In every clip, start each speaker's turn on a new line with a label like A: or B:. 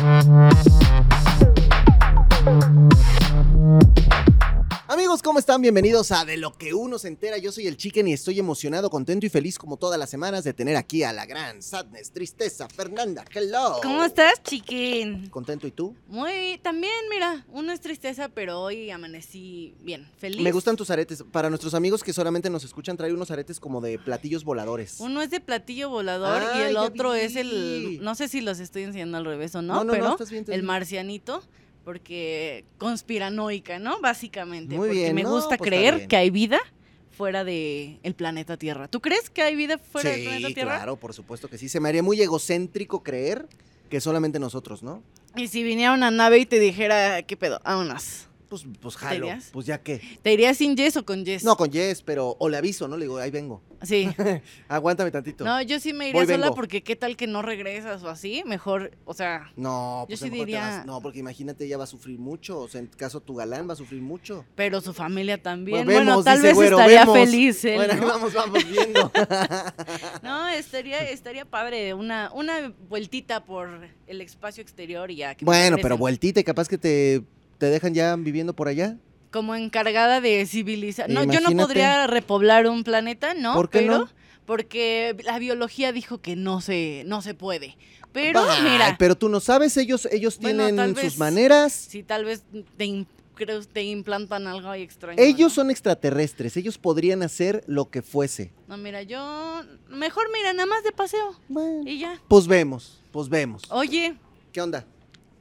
A: Amigos, ¿cómo están? Bienvenidos a De lo que uno se entera. Yo soy el Chicken y estoy emocionado, contento y feliz como todas las semanas de tener aquí a la gran Sadness, Tristeza, Fernanda. Hello.
B: ¿Cómo estás, chiquín?
A: ¿Contento y tú?
B: Muy, también, mira, uno es tristeza, pero hoy amanecí bien, feliz.
A: Me gustan tus aretes. Para nuestros amigos que solamente nos escuchan, trae unos aretes como de platillos voladores.
B: Uno es de platillo volador
A: Ah,
B: y el otro
A: vi.
B: es el, no sé si los estoy enseñando al revés o no,
A: No, no, no,
B: pero
A: estás bien,
B: el
A: bien.
B: Porque conspiranoica, ¿no? Básicamente.
A: Muy
B: porque
A: bien,
B: me
A: no,
B: gusta
A: pues
B: creer que hay vida fuera del el planeta Tierra. ¿Tú crees que hay vida fuera del planeta
A: sí,
B: Tierra?
A: claro, por supuesto que sí. Se me haría muy egocéntrico creer que solamente nosotros, ¿no?
B: Y si viniera una nave y te dijera, ¿qué pedo? Vámonos.
A: Pues, pues jalo. Pues ya que.
B: ¿Te irías sin yes o con yes?
A: No, con Jess, pero. O le aviso, ¿no? Le digo, ahí vengo.
B: Sí.
A: Aguántame tantito.
B: No, yo sí me iría
A: Voy,
B: sola
A: vengo.
B: porque qué tal que no regresas o así, mejor, o sea,
A: No,
B: Yo
A: pues
B: sí
A: mejor te
B: diría-
A: vas- No, porque imagínate, ella va a sufrir mucho. O sea, en caso tu galán va a sufrir mucho.
B: pero su familia también.
A: Bueno,
B: tal
A: dice
B: vez
A: Güero,
B: estaría
A: vemos.
B: feliz él,
A: Bueno,
B: ¿no?
A: vamos, vamos viendo.
B: No, estaría, estaría padre una, una vueltita por el espacio exterior y ya. que
A: bueno, pero vueltita y capaz que te, te dejan ya viviendo por allá.
B: Como encargada de civilizar. No, yo no podría repoblar un planeta, ¿no?
A: ¿Por qué
B: pero,
A: no?
B: Porque la biología dijo que no se, no se puede. Pero,
A: Ay,
B: mira,
A: pero tú no sabes, ellos, ellos
B: Bueno,
A: tienen sus maneras.
B: si tal vez te, creo- te implantan algo ahí extraño.
A: Ellos
B: ¿no?
A: son extraterrestres, ellos podrían hacer lo que fuese.
B: No, mira, yo. Mejor, mira, nada más de paseo.
A: Bueno,
B: Y ya.
A: pues vemos, pues vemos.
B: Oye,
A: ¿Qué onda?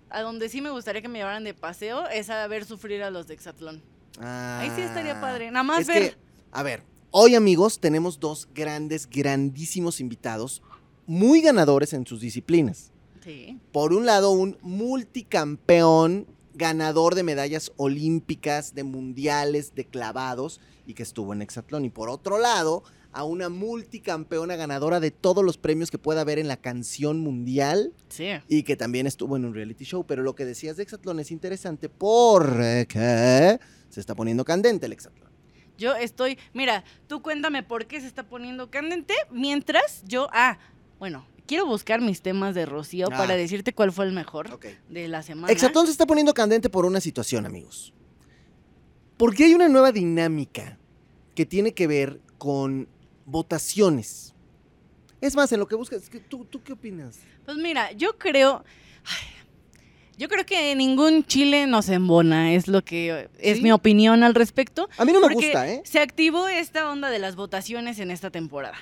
B: A donde sí me gustaría que me llevaran de paseo es a ver sufrir a los de Exatlón. Ahí sí estaría
A: Ah,
B: padre. Nada más
A: es
B: ver.
A: que, a ver, hoy amigos tenemos dos grandes, grandísimos invitados, muy ganadores en sus disciplinas.
B: Sí.
A: Por un lado, un multicampeón ganador de medallas olímpicas, de mundiales, de clavados y que estuvo en Hexatlón. Y por otro lado, a una multicampeona ganadora de todos los premios que pueda haber en la canción mundial
B: Sí.
A: y que también estuvo en un reality show. Pero lo que decías de Hexatlón es interesante porque se está poniendo candente el Hexatlón.
B: Yo estoy. Mira, tú cuéntame por qué se está poniendo candente. Mientras yo. Ah, bueno, quiero buscar mis temas de Rocío
A: Ah.
B: para decirte cuál fue el mejor de la semana.
A: Hexatlón se está poniendo candente por una situación, amigos. Porque hay una nueva dinámica que tiene que ver con votaciones. Es más, en lo que buscas, ¿tú, ¿tú qué opinas?
B: Pues mira, yo creo. ay, Yo creo que ningún chile nos embona, es lo que es
A: ¿Sí?
B: mi opinión al respecto.
A: A mí no me gusta, ¿eh?
B: Se activó esta onda de las votaciones en esta temporada.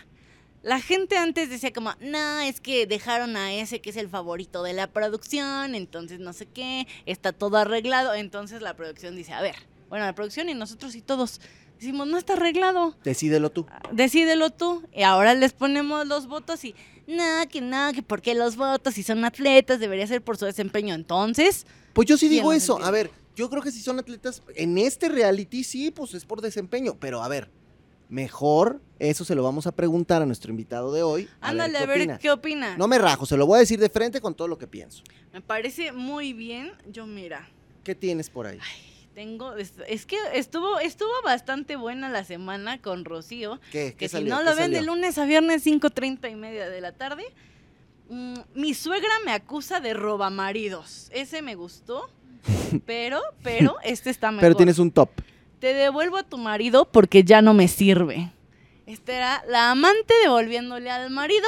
B: La gente antes decía como, no, es que dejaron a ese que es el favorito de la producción, entonces no sé qué, está todo arreglado. Entonces la producción dice, a ver, bueno, la producción y nosotros y todos decimos, no está arreglado,
A: Decídelo tú.
B: decídelo tú. Y ahora les ponemos los votos y, no, que no, que por qué los votos, si son atletas, debería ser por su desempeño. Entonces,
A: Pues yo sí
B: ¿Quién
A: digo eso. A ver, yo creo que si son atletas en este reality, sí, pues es por desempeño. Pero a ver, mejor eso se lo vamos a preguntar a nuestro invitado de hoy. A
B: ándale a
A: ¿qué
B: ver
A: opina?
B: qué opina.
A: No me rajo, se lo voy a decir de frente con todo lo que pienso.
B: Me parece muy bien. Yo, mira.
A: ¿Qué tienes por ahí?
B: Tengo, es, es que estuvo, estuvo bastante buena la semana con Rocío.
A: ¿Qué? ¿Qué
B: Que si
A: salió?
B: no
A: ¿Qué
B: lo ven de
A: salió?
B: lunes a viernes, 5.30 y media de la tarde. mm, mi suegra me acusa de robamaridos. Ese me gustó. Pero, pero, este está mejor.
A: Pero tienes un top.
B: Te devuelvo a tu marido porque ya no me sirve. Esta era la amante devolviéndole al marido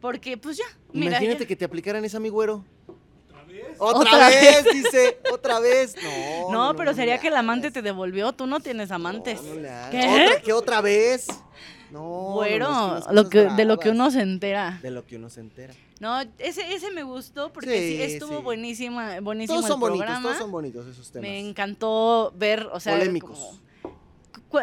B: porque, pues ya. Mira,
A: Imagínate
B: ya-
A: que te aplicaran esa, mi güero.
B: ¿Otra
A: ¿Otra
B: vez?
A: vez? dice. Otra vez. No.
B: No, pero sería que el amante te devolvió. Tú no tienes amantes. ¿Qué?
A: ¿Otra, ¿Qué otra vez? No.
B: bueno,
A: es que
B: lo que, de lo que uno se entera.
A: De lo que uno se entera.
B: No, ese, ese me gustó porque
A: Sí,
B: sí, estuvo
A: sí.
B: buenísima, buenísimo
A: Todos son bonitos, todos son bonitos esos temas.
B: me encantó ver, o sea,
A: Polémicos.
B: como-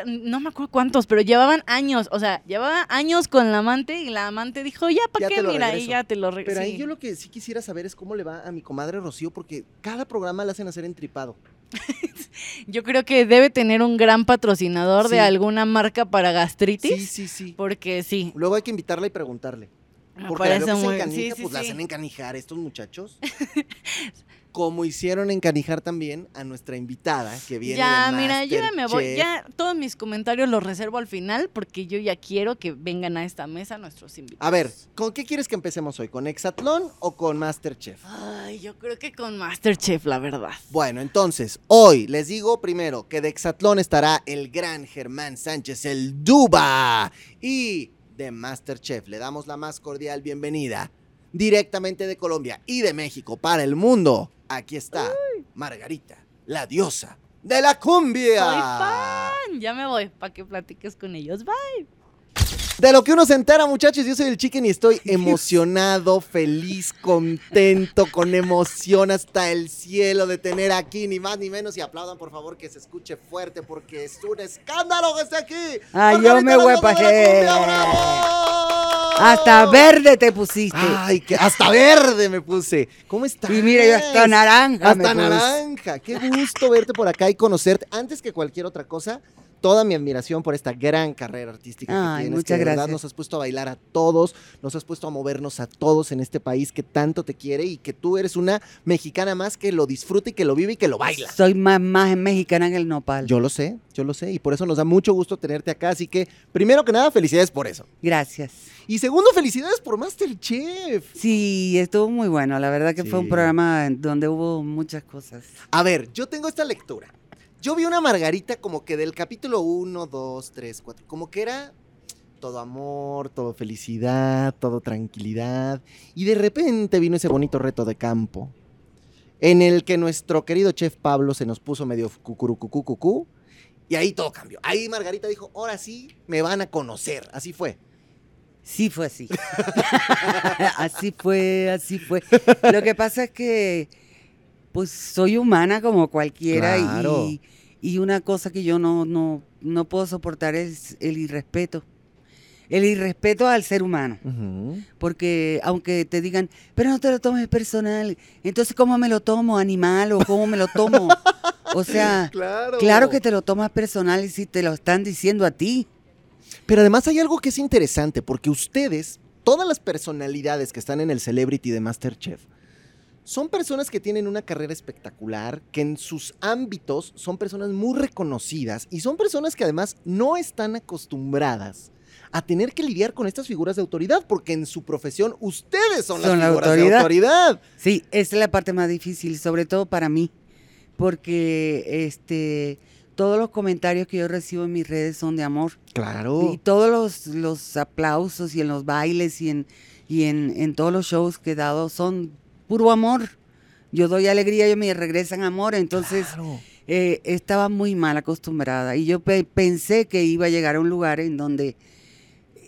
B: no me acuerdo cuántos, pero llevaban años, o sea, llevaba años con la amante y la amante dijo, ya, ¿para qué? Mira, y
A: regreso.
B: ya te lo regreso.
A: Pero ahí yo lo que sí quisiera saber es cómo le va a mi comadre Rocío, porque cada programa la hacen hacer entripado.
B: Yo creo que debe tener un gran patrocinador
A: Sí.
B: de alguna marca para gastritis,
A: Sí, sí, sí.
B: porque sí,
A: Luego hay que invitarla y preguntarle.
B: Me
A: Porque la se encanija, pues la hacen encanijar estos muchachos. Como hicieron encanijar también a nuestra invitada que viene
B: Ya,
A: de
B: mira, yo ya me voy. Ya todos mis comentarios los reservo al final porque yo ya quiero que vengan a esta mesa nuestros invitados.
A: A ver, ¿con qué quieres que empecemos hoy? ¿Con Exatlón o con Masterchef?
B: Ay, yo creo que con Masterchef, la verdad.
A: Bueno, entonces, hoy les digo primero que de Exatlón estará el gran Germán Sánchez, el Duba. Y de Masterchef le damos la más cordial bienvenida directamente de Colombia y de México para el mundo. Aquí está Margarita, la diosa de la cumbia.
B: Soy fan. Ya me voy para que platiques con ellos. Bye.
A: De lo que uno se entera, muchachos, yo soy el chicken y estoy emocionado, feliz, contento, con emoción hasta el cielo de tener aquí, ni más ni menos. Y aplaudan, por favor, que se escuche fuerte, porque es un escándalo que esté aquí.
C: Ay,
A: Margarita,
C: yo me
A: la diosa
C: Hasta verde te pusiste.
A: Ay, que hasta verde me puse. ¿Cómo estás?
C: y mira, yo hasta naranja. me
A: Hasta
C: puse.
A: naranja. Qué gusto verte por acá y conocerte. Antes que cualquier otra cosa, toda mi admiración por esta gran carrera artística que
C: Ay,
A: tienes.
C: muchas
A: que de verdad
C: gracias.
A: nos has puesto a bailar a todos, nos has puesto a movernos a todos en este país que tanto te quiere y que tú eres una mexicana más que lo disfruta y que lo vive y que lo baila.
C: Soy más, más mexicana que el nopal.
A: Yo lo sé, yo lo sé y por eso nos da mucho gusto tenerte acá. Así que, primero que nada, felicidades por eso.
C: Gracias.
A: Y segundo, felicidades por Masterchef.
C: Sí, estuvo muy bueno. La verdad que fue un programa donde hubo muchas cosas.
A: A ver, yo tengo esta lectura. Yo vi una Margarita como que del capítulo 1, 2, 3, 4, como que era todo amor, todo felicidad, todo tranquilidad. Y de repente vino ese bonito reto de campo, en el que nuestro querido chef Pablo se nos puso medio cucurucucucucú, y ahí todo cambió. Ahí Margarita dijo, ahora sí me van a conocer. Así fue.
C: Sí fue así. así fue, así fue. Lo que pasa es que, pues, soy humana como cualquiera
A: Claro.
C: y, y una cosa que yo no, no, no puedo soportar es el irrespeto. El irrespeto al ser humano. Porque aunque te digan, pero no te lo tomes personal, entonces ¿cómo me lo tomo, animal? ¿O cómo me lo tomo? O sea,
A: Claro.
C: claro que te lo tomas personal si te lo están diciendo a ti.
A: Pero además hay algo que es interesante, porque ustedes, todas las personalidades que están en el Celebrity de Masterchef, son personas que tienen una carrera espectacular, que en sus ámbitos son personas muy reconocidas y son personas que además no están acostumbradas a tener que lidiar con estas figuras de autoridad, porque en su profesión ustedes son,
C: Son
A: las
C: la
A: figuras de
C: autoridad.
A: autoridad.
C: Sí, esa es la parte más difícil, sobre todo para mí, porque este todos los comentarios que yo recibo en mis redes son de amor.
A: Claro.
C: Y todos los, los aplausos y en los bailes y en, y en, en todos los shows que he dado son puro amor. Yo doy alegría y ellos me regresan amor, entonces
A: Claro.
C: eh, estaba muy mal acostumbrada y yo pe- pensé que iba a llegar a un lugar en donde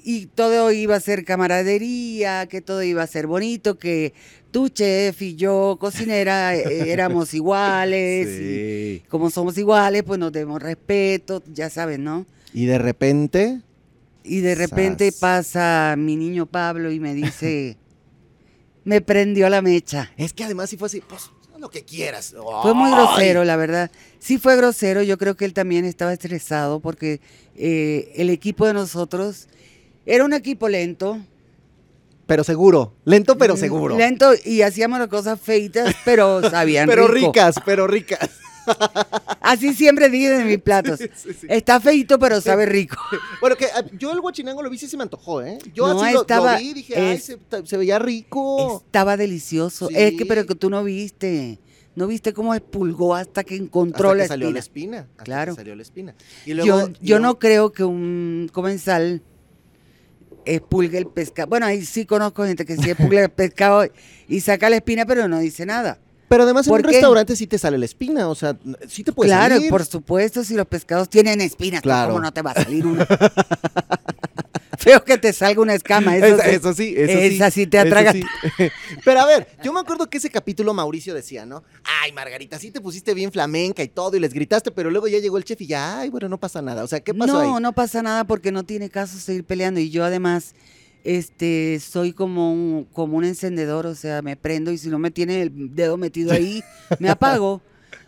C: y todo iba a ser camaradería, que todo iba a ser bonito, que tú chef y yo cocinera eh, éramos iguales y como somos iguales pues nos demos respeto, ya sabes, ¿no?
A: Y de repente,
C: Y de repente
A: Sas.
C: pasa mi niño Pablo y me dice, me prendió la mecha.
A: es que además si fue así, pues haz lo que quieras.
C: Fue muy grosero, la verdad. Sí fue grosero, yo creo que él también estaba estresado porque eh, el equipo de nosotros era un equipo lento.
A: Pero seguro, lento pero
C: mm,
A: seguro.
C: Lento y hacíamos las cosas feitas, pero sabían
A: pero
C: rico.
A: ricas, pero ricas.
C: Así siempre dije de mis platos.
A: Sí, sí, sí.
C: Está feito, pero sabe rico.
A: Bueno, que ah, yo el guachinango lo vi y se me antojó, ¿eh? Yo
C: No,
A: así lo- lo,
C: estaba-
A: vi y dije, ay, se, veía rico.
C: Estaba delicioso. Es que, pero que tú no viste. No viste cómo expulgó hasta que encontró
A: hasta
C: la
A: que salió la
C: espina.
A: hasta
C: Claro.
A: que salió la espina. Y
C: Yo,
A: luego,
C: yo no creo que un comensal expulgue el pescado. Bueno, ahí sí conozco gente que sí expulga el pescado y saca la espina, pero no dice nada.
A: Pero además en
C: ¿Por
A: un
C: qué?
A: restaurante sí te sale la espina, o sea, sí te puede
C: claro,
A: salir.
C: por supuesto, si los pescados tienen espinas,
A: Claro.
C: ¿cómo no te va a salir una? Feo que te salga una escama. Eso,
A: eso sí, eso sí.
C: Esa sí te atraga.
A: sí. Pero a ver, yo me acuerdo que ese capítulo Mauricio decía, ¿no? Ay, Margarita, sí te pusiste bien flamenca y todo y les gritaste, pero luego ya llegó el chef y ya, ay, bueno, no pasa nada. O sea, ¿qué pasó
C: no,
A: ahí?
C: no pasa nada porque no tiene caso seguir peleando. Y yo además, este, soy como un, como un encendedor, o sea, me prendo y si no me tiene el dedo metido ahí, me apago.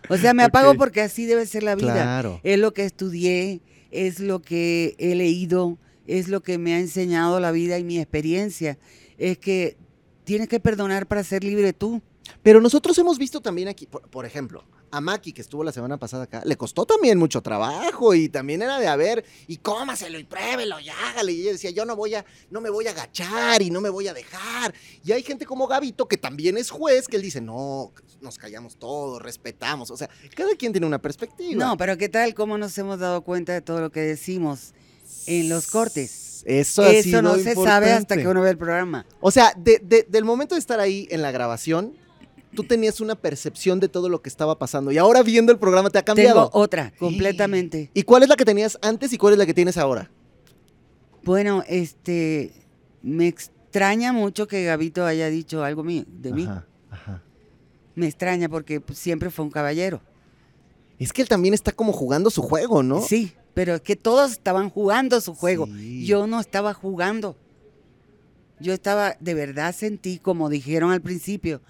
C: O sea, me apago porque así debe ser la vida.
A: Claro.
C: Es lo que estudié, es lo que he leído, es lo que me ha enseñado la vida y mi experiencia. es que tienes que perdonar para ser libre tú.
A: Pero nosotros hemos visto también aquí, por, por ejemplo, a Maki, que estuvo la semana pasada acá, le costó también mucho trabajo y también era de a ver, y cómaselo y pruébelo y hágale. Y ella decía, yo no voy a, no me voy a agachar y no me voy a dejar. Y hay gente como Gabito, que también es juez, que él dice, no, nos callamos todos, respetamos. O sea, cada quien tiene una perspectiva.
C: No, pero ¿qué tal cómo nos hemos dado cuenta de todo lo que decimos en los cortes?
A: Eso,
C: Eso no se sabe hasta que uno ve el programa.
A: O sea, de- de- del momento de estar ahí en la grabación, tú tenías una percepción de todo lo que estaba pasando. Y ahora viendo el programa te ha cambiado.
C: Tengo otra, completamente.
A: ¿Y cuál es la que tenías antes y cuál es la que tienes ahora?
C: Bueno, este, me extraña mucho que Gabito haya dicho algo mío, de mí.
A: Ajá, ajá.
C: Me extraña porque pues, siempre fue un caballero.
A: Es que él también está como jugando su juego, ¿no?
C: Sí, pero es que todos estaban jugando su juego.
A: Sí.
C: Yo no estaba jugando. Yo estaba, de verdad sentí, como dijeron al principio,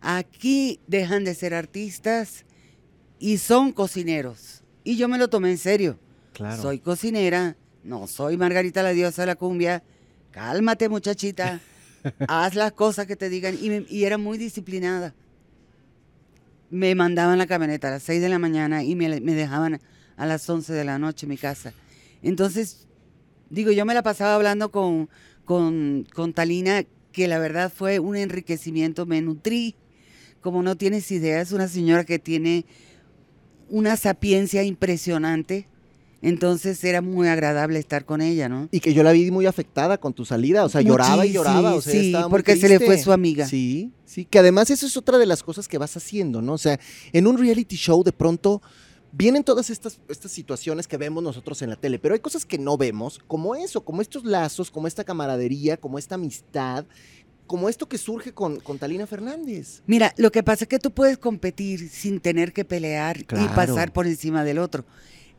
C: aquí dejan de ser artistas y son cocineros. Y yo me lo tomé en serio.
A: Claro.
C: Soy cocinera, no soy Margarita la diosa de la cumbia. Cálmate, muchachita. Haz las cosas que te digan. Y, me- y era muy disciplinada. Me mandaban la camioneta a las 6 de la mañana y me, me dejaban a las 11 de la noche en mi casa. Entonces, digo, yo me la pasaba hablando con, con, con Talina, que la verdad fue un enriquecimiento. Me nutrí, como no tienes idea, es una señora que tiene una sapiencia impresionante. Entonces era muy agradable estar con ella, ¿no?
A: Y que yo la vi muy afectada con tu salida, o sea, lloraba y lloraba, o sea,
C: sí,
A: estaba muy
C: porque se le fue su amiga.
A: Sí, sí, que además eso es otra de las cosas que vas haciendo, ¿no? O sea, en un reality show de pronto vienen todas estas, estas situaciones que vemos nosotros en la tele, pero hay cosas que no vemos, como eso, como estos lazos, como esta camaradería, como esta amistad, como esto que surge con, con Talina Fernández.
C: Mira, lo que pasa es que tú puedes competir sin tener que pelear y pasar por encima del otro.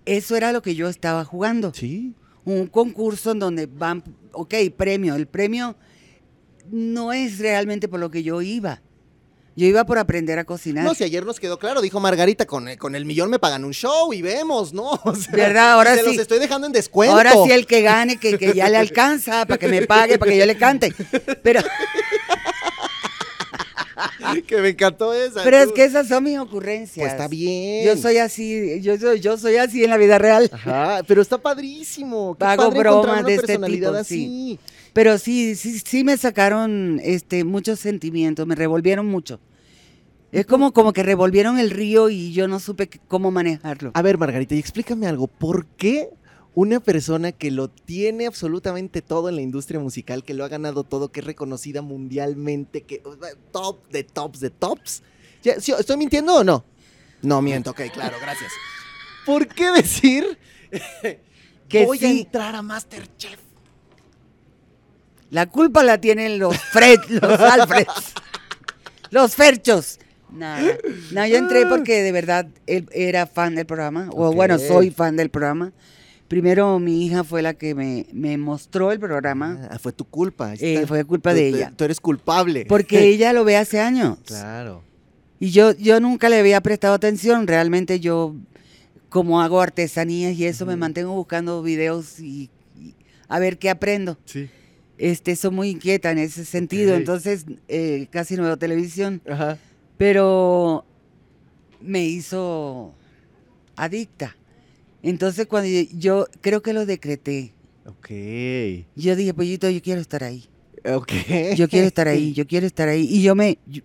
C: Eso era lo que yo estaba jugando.
A: Sí.
C: Un concurso en donde van, ok, premio. El premio no es realmente por lo que yo iba. Yo iba por aprender a cocinar.
A: No, si ayer nos quedó claro, dijo Margarita, con, el- con el millón me pagan un show y vemos, ¿no? O sea,
C: ¿Verdad? Ahora
A: se los estoy dejando en descuento.
C: Ahora sí el que gane, que, que ya le alcanza, para que me pague, para que yo le cante. Pero,
A: que me encantó esa.
C: pero es que esas son mis ocurrencias.
A: Pues está bien.
C: Yo soy así, yo soy, yo soy así en la vida real.
A: Ajá, pero está padrísimo. Qué
C: Hago
A: padre
C: bromas de este tipo,
A: así.
C: Pero sí, sí, sí me sacaron este, muchos sentimientos, me revolvieron mucho. Es como, como que revolvieron el río y yo no supe cómo manejarlo.
A: A ver, Margarita, y explícame algo. ¿Por qué una persona que lo tiene absolutamente todo en la industria musical, que lo ha ganado todo, que es reconocida mundialmente, que top de tops de tops? Ya, ¿sí, ¿Estoy mintiendo o no? No miento, ok, claro, gracias. ¿Por qué decir
C: Que
A: voy a entrar a Masterchef?
C: La culpa la tienen los Fred, los Alfreds, los Ferchos. Nada. No, yo entré porque de verdad él era fan del programa, o bueno, soy fan del programa. Primero mi hija fue la que me, me mostró el programa,
A: Ah, fue tu culpa.
C: Eh, fue culpa
A: Tú-
C: de ella.
A: Tú eres culpable.
C: porque ella lo ve hace años.
A: Claro.
C: Y yo, yo nunca le había prestado atención. Realmente yo, como hago artesanías y eso, me mantengo buscando videos y, y a ver qué aprendo.
A: Sí.
C: Este, soy muy inquieta en ese sentido, entonces eh, casi no veo televisión.
A: Ajá.
C: Pero me hizo adicta. Entonces cuando yo, creo que lo decreté,
A: Ok.
C: yo dije, pollito, yo quiero estar ahí.
A: Ok.
C: Yo quiero estar ahí, yo quiero estar ahí. Y yo me, yo-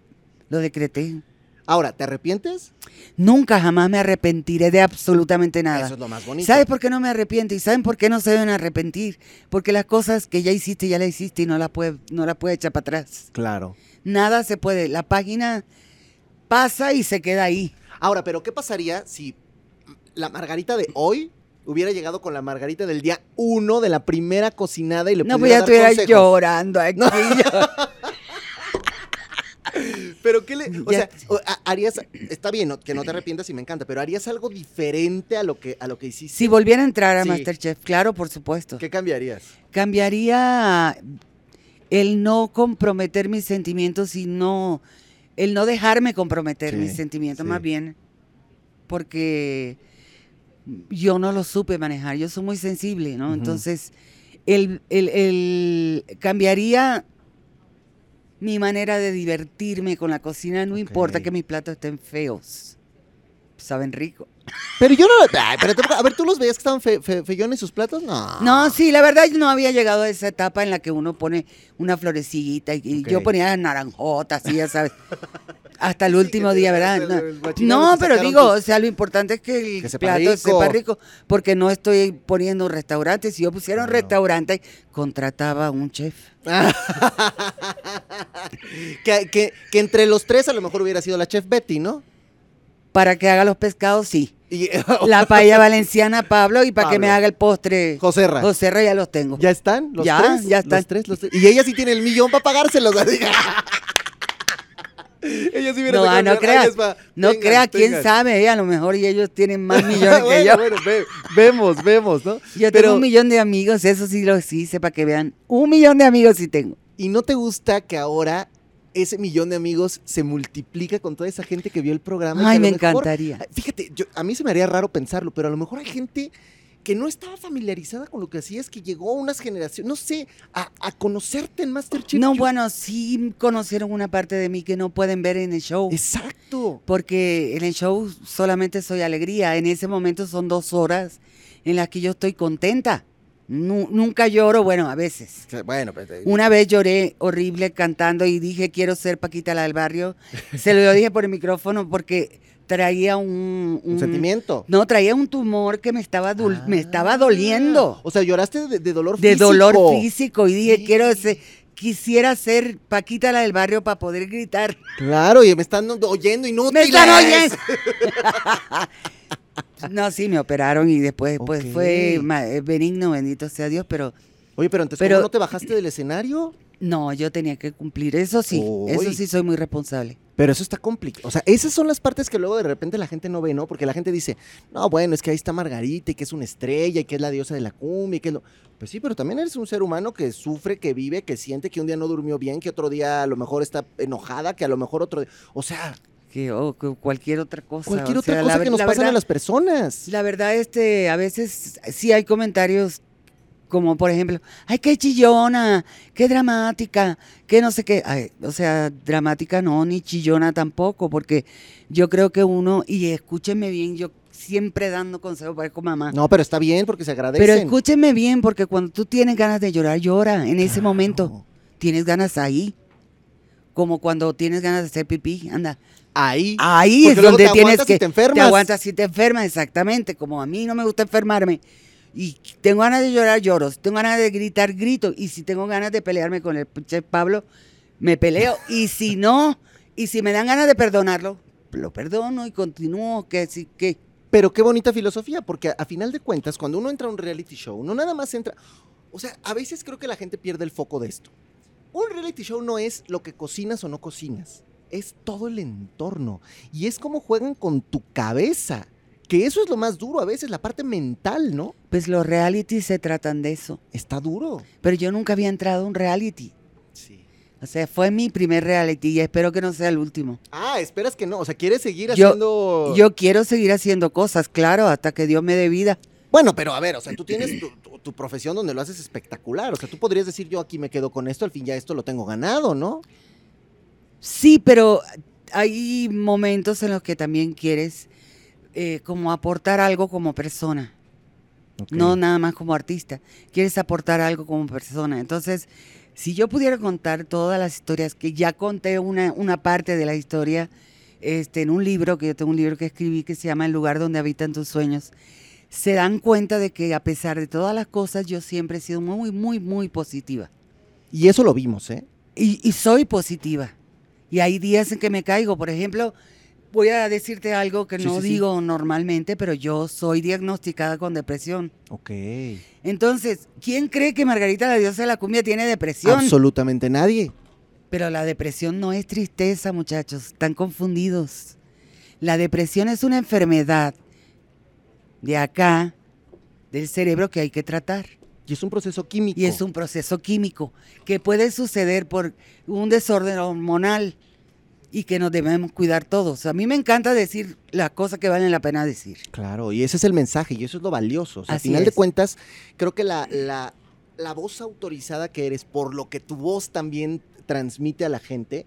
C: lo decreté.
A: Ahora, ¿te arrepientes?
C: Nunca jamás me arrepentiré de absolutamente nada.
A: Eso es lo más bonito.
C: ¿Sabes por qué no me arrepiento? ¿Y saben por qué no se deben arrepentir? Porque las cosas que ya hiciste, ya las hiciste y no las puede, no la puede echar para atrás.
A: Claro.
C: Nada se puede. La página pasa y se queda ahí.
A: Ahora, pero ¿qué pasaría si la Margarita de hoy hubiera llegado con la Margarita del día uno de la primera cocinada y le
C: No, pues ya estuviera llorando aquí.
A: Pero qué le, o
C: Ya-
A: sea, harías, está bien no- que no te arrepientas y me encanta, pero harías algo diferente a lo que a lo que hiciste.
C: si volviera a entrar a
A: Sí.
C: Masterchef, claro, por supuesto.
A: ¿Qué cambiarías?
C: Cambiaría el no comprometer mis sentimientos y no, el no dejarme comprometer
A: Sí,
C: mis sentimientos,
A: sí.
C: más bien, porque yo no lo supe manejar, yo soy muy sensible, ¿no? Entonces, el, el- el- cambiaría mi manera de divertirme con la cocina. No importa que mis platos estén feos. Saben rico.
A: Pero yo no. ay, pero a ver, ¿tú los veías que estaban fe, fe- feyones sus platos? No.
C: No, sí, la verdad yo no había llegado a esa etapa en la que uno pone una florecita y, yo ponía naranjotas, y ya sabes. Hasta el último día, ¿verdad?
A: el-
C: No,
A: el
C: pero digo,
A: tus-
C: o sea, lo importante es que el
A: Que sepa
C: plato
A: rico.
C: sepa rico, porque no estoy poniendo un restaurante. Si yo pusiera un restaurante, contrataba a un chef.
A: que, que- que entre los tres a lo mejor hubiera sido la chef Betty, ¿no?
C: Para que haga los pescados, sí.
A: Y,
C: La paella valenciana, Pablo, y para que me haga el postre.
A: Joserra.
C: Joserra ya los tengo.
A: ¿Ya están? ¿Los
C: Ya,
A: tres?
C: ya están.
A: Los tres, los tres. Y ella sí tiene el millón para pagárselos. ella sí hubiera
C: No, ah, no creas.
A: va.
C: No
A: Tengan,
C: crea, quién sabe, a lo mejor y ellos tienen más millones que yo.
A: bueno, ve- vemos, vemos, ¿no?
C: Yo
A: Pero,
C: tengo un millón de amigos, eso sí lo hice para que vean. Un millón de amigos sí tengo.
A: ¿Y no te gusta que ahora ese millón de amigos se multiplica con toda esa gente que vio el programa?
C: Ay, me
A: mejor-
C: encantaría.
A: Fíjate, yo, a mí se me haría raro pensarlo, pero a lo mejor hay gente que no estaba familiarizada con lo que hacías, que llegó a unas generaciones, no sé, a, a conocerte en Masterchef.
C: No,
A: Yo-
C: bueno, sí conocieron una parte de mí que no pueden ver en el show.
A: Exacto.
C: Porque en el show solamente soy alegría. En ese momento son dos horas en las que yo estoy contenta. Nu- nunca lloro, bueno, a veces.
A: Bueno, pues, eh,
C: Una vez lloré horrible cantando y dije, quiero ser Paquita la del barrio. Se lo dije por el micrófono porque traía un...
A: un sentimiento.
C: No, traía un tumor que me estaba, dul- me estaba
A: Ah,
C: doliendo.
A: O sea, lloraste de, de dolor
C: De
A: físico.
C: dolor físico. Y dije,
A: Sí.
C: quiero ser... Quisiera ser Paquita la del barrio para poder gritar.
A: Claro, y me están oyendo inútiles.
C: ¡Me están oyendo! no, sí, me operaron y después pues fue eh, benigno, bendito sea Dios, pero
A: Oye, pero entonces,
C: Pero-
A: ¿cómo no te bajaste del escenario?
C: no, yo tenía que cumplir. Eso sí, eso sí soy muy responsable.
A: Pero eso está complicado. O sea, esas son las partes que luego de repente la gente no ve, ¿no? Porque la gente dice, no, bueno, es que ahí está Margarita y que es una estrella y que es la diosa de la cumbia y que es lo... Pues sí, pero también eres un ser humano que sufre, que vive, que siente que un día no durmió bien, que otro día a lo mejor está enojada, que a lo mejor otro día... O sea,
C: Que, cualquier otra cosa.
A: cualquier
C: o
A: otra cosa
C: la,
A: que nos pasan a
C: verdad-
A: las personas.
C: La verdad, este, a veces sí hay comentarios como, por ejemplo, ay, qué chillona, qué dramática, qué no sé qué. Ay, o sea, dramática no, ni chillona tampoco, porque yo creo que uno, y escúchenme bien, yo siempre dando consejos, parezco mamá.
A: No, pero está bien porque se agradecen.
C: Pero escúchenme bien, porque cuando tú tienes ganas de llorar, llora en ese
A: Claro.
C: momento. Tienes ganas ahí. Como cuando tienes ganas de hacer pipí, anda.
A: Ahí.
C: Ahí es donde
A: te
C: tienes
A: aguantas y
C: que.
A: te enfermas.
C: aguantas si te enfermas, exactamente. Como a mí no me gusta enfermarme. Y tengo ganas de llorar, lloro. Si tengo ganas de gritar, grito. Y si tengo ganas de pelearme con el chef Pablo, me peleo. y si no, y si me dan ganas de perdonarlo, lo perdono y continúo. Que sí, que.
A: Pero qué bonita filosofía, porque a, a final de cuentas, cuando uno entra a un reality show, no nada más entra. O sea, a veces creo que la gente pierde el foco de esto. Un reality show no es lo que cocinas o no cocinas, es todo el entorno. Y es como juegan con tu cabeza. Que eso es lo más duro, a veces la parte mental, ¿no?
C: Pues los realities se tratan de eso.
A: Está duro.
C: Pero yo nunca había entrado a un reality.
A: Sí.
C: O sea, fue mi primer reality y espero que no sea el último.
A: Ah, esperas que no. O sea, quieres seguir
C: Yo-
A: haciendo.
C: Yo quiero seguir haciendo cosas, claro, hasta que Dios me dé vida.
A: Bueno, pero a ver, o sea, tú tienes tu, tu- tu profesión donde lo haces espectacular. O sea, tú podrías decir, yo aquí me quedo con esto, al fin ya esto lo tengo ganado, ¿no?
C: Sí, pero hay momentos en los que también quieres eh, como aportar algo como persona, no nada más como artista. Quieres aportar algo como persona. Entonces, si yo pudiera contar todas las historias, que ya conté una, una parte de la historia este, en un libro, que yo tengo un libro que escribí que se llama El lugar donde habitan tus sueños, se dan cuenta de que a pesar de todas las cosas, yo siempre he sido muy, muy, muy positiva.
A: Y eso lo vimos, ¿eh?
C: Y, y soy positiva. Y hay días en que me caigo. Por ejemplo, voy a decirte algo que
A: Sí,
C: no
A: sí, sí.
C: digo normalmente, pero yo soy diagnosticada con depresión.
A: Ok.
C: Entonces, ¿quién cree que Margarita la diosa de la cumbia tiene depresión?
A: Absolutamente nadie.
C: Pero la depresión no es tristeza, muchachos. Están confundidos. La depresión es una enfermedad de acá, del cerebro que hay que tratar.
A: Y es un proceso químico.
C: Y es un proceso químico que puede suceder por un desorden hormonal y que nos debemos cuidar todos. A mí me encanta decir las cosas que valen la pena decir.
A: Claro, y ese es el mensaje, y eso es lo valioso. O sea, al final de cuentas, creo que la, la, la voz autorizada que eres, por lo que tu voz también transmite a la gente,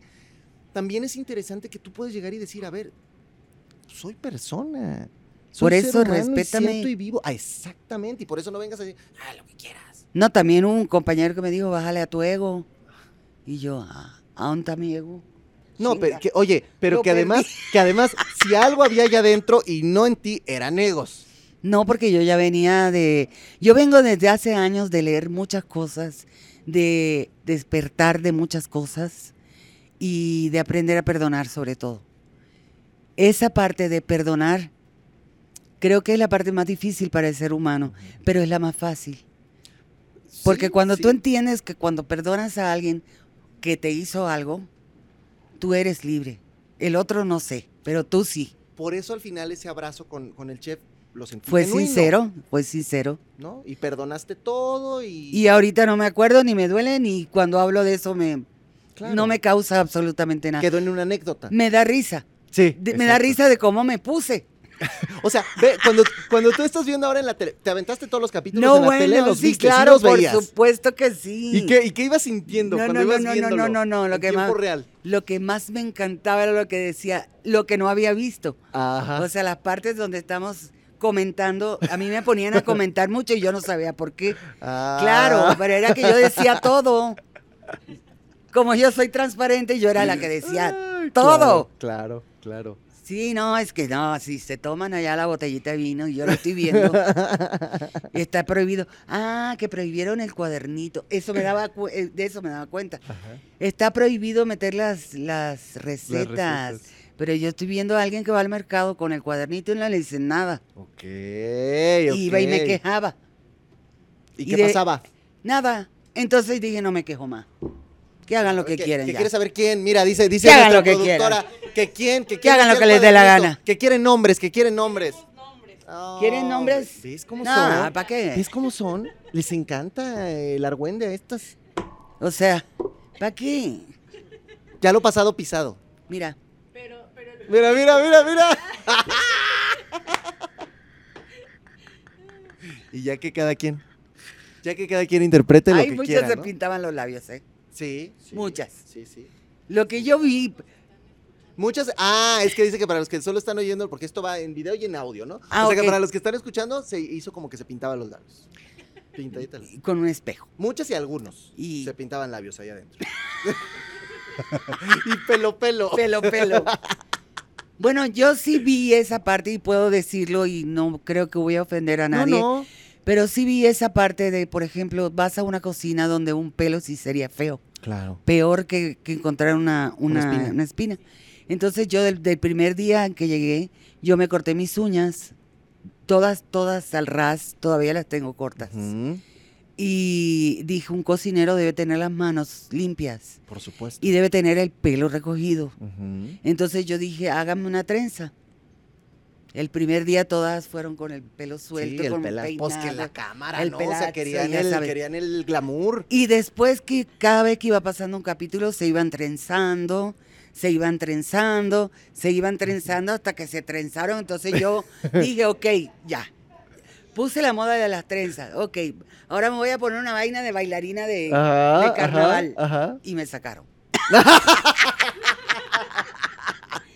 A: también es interesante que tú puedes llegar y decir, a ver, soy persona. Soy
C: Por
A: ser
C: eso,
A: y
C: respétame.
A: siento y vivo. Ah, exactamente. Y por eso no vengas a decir, ah, lo que quieras.
C: No, también un compañero que me dijo, bájale a tu ego. Y yo, ah, ¿a dónde está mi ego?
A: No,
C: Chinga.
A: pero que, oye, pero
C: Lo
A: que además, que además, si algo había allá adentro y no en ti, eran egos.
C: No, porque yo ya venía de... Yo vengo desde hace años de leer muchas cosas, de despertar de muchas cosas y de aprender a perdonar sobre todo. Esa parte de perdonar creo que es la parte más difícil para el ser humano, pero es la más fácil. Porque
A: Sí,
C: cuando
A: sí.
C: tú entiendes que cuando perdonas a alguien que te hizo algo, tú eres libre. El otro no sé, pero tú sí.
A: Por eso al final ese abrazo con, con el chef lo sentí
C: Fue
A: genuino,
C: sincero, fue sincero.
A: ¿no? Y perdonaste todo y...
C: Y ahorita no me acuerdo, ni me duele, ni cuando hablo de eso me,
A: Claro.
C: no me causa absolutamente nada.
A: Quedó en una anécdota.
C: Me da risa.
A: Sí.
C: De- me da risa de cómo me puse.
A: O sea, ve, cuando, cuando tú estás viendo ahora en la tele, te aventaste todos los capítulos
C: No,
A: en la tele,
C: bueno,
A: los
C: sí,
A: viste, sí
C: claro,
A: los
C: por
A: veías.
C: supuesto que sí.
A: ¿Y qué, ¿Y qué ibas sintiendo
C: No,
A: cuando
C: no, no,
A: ibas
C: no, no,
A: viéndolo?
C: no, no, no, lo
A: en
C: que
A: tiempo
C: más-
A: real.
C: Lo que más me encantaba era lo que decía, lo que no había visto.
A: Ajá.
C: O sea, las partes donde estamos comentando, a mí me ponían a comentar mucho y yo no sabía por qué.
A: Ah.
C: Claro, pero era que yo decía todo. Como yo soy transparente, yo era la que decía todo.
A: Claro, claro, claro.
C: Sí, no, es que no, si se toman allá la botellita de vino y yo lo estoy viendo, está prohibido. Ah, que prohibieron el cuadernito. Eso me daba, cu- eh, de eso me daba cuenta.
A: Ajá.
C: Está prohibido meter las, las recetas.
A: recetas.
C: Pero yo estoy viendo a alguien que va al mercado con el cuadernito y no le dicen nada.
A: Ok,
C: Iba y me
A: ok.
C: quejaba.
A: ¿Y
C: y
A: qué
C: de-
A: pasaba?
C: Nada. Entonces dije, no me quejo más. Que hagan lo que
A: ¿Qué-
C: quieran
A: ¿Qué
C: ya.
A: quieres saber quién? Mira, dice, dice
C: Que hagan lo que
A: productora que quién, que,
C: Que
A: quieren
C: hagan lo que les dé la gana.
A: Que quieren nombres, que quieren nombres. Oh,
C: ¿Quieren nombres?
A: ¿Ves cómo
C: No,
A: son?
C: ¿para qué?
A: ¿Ves cómo son? Les encanta el argüende a estas.
C: O sea, ¿para qué?
A: Ya lo pasado pisado.
C: Mira,
A: Mira, mira, mira, mira. y ya que cada quien, ya que cada quien interprete lo
C: hay
A: que quiera,
C: se
A: ¿no?
C: pintaban los labios, ¿eh?
A: Sí, sí.
C: Muchas.
A: Sí, sí.
C: Lo que yo vi,
A: Muchas. Ah, es que dice que para los que solo están oyendo, porque esto va en video y en audio, ¿no?
C: Ah,
A: o sea que para los que están escuchando, se hizo como que se pintaban los labios. Pintaditas.
C: con un espejo.
A: Muchas y algunos.
C: Y-
A: Se pintaban labios ahí adentro. y pelo, pelo.
C: Pelo, pelo. Bueno, yo sí vi esa parte y puedo decirlo y no creo que voy a ofender a
A: No,
C: nadie.
A: no.
C: Pero sí vi esa parte de, por ejemplo, vas a una cocina donde un pelo sí sería feo.
A: Claro.
C: Peor que, que encontrar una,
A: Una
C: una,
A: espina.
C: una espina. Entonces yo del, del primer día en que llegué, yo me corté mis uñas, todas, todas al ras, todavía las tengo cortas. Y dije, un cocinero debe tener las manos limpias
A: Por supuesto.
C: y debe tener el pelo recogido. Entonces yo dije, hágame una trenza. El primer día todas fueron con el pelo suelto,
A: sí, el
C: con
A: pela- Pues que
C: peinado.
A: la cámara,
C: el
A: ¿no? o sea,
C: pelazo,
A: querían el,
C: sabes.
A: querían el glamour.
C: Y después que cada vez que iba pasando un capítulo se iban trenzando, se iban trenzando, se iban trenzando hasta que se trenzaron. Entonces yo dije, ok, ya. Puse la moda de las trenzas. Ok, ahora me voy a poner una vaina de bailarina de, de carnaval.
A: Ajá.
C: Y me sacaron.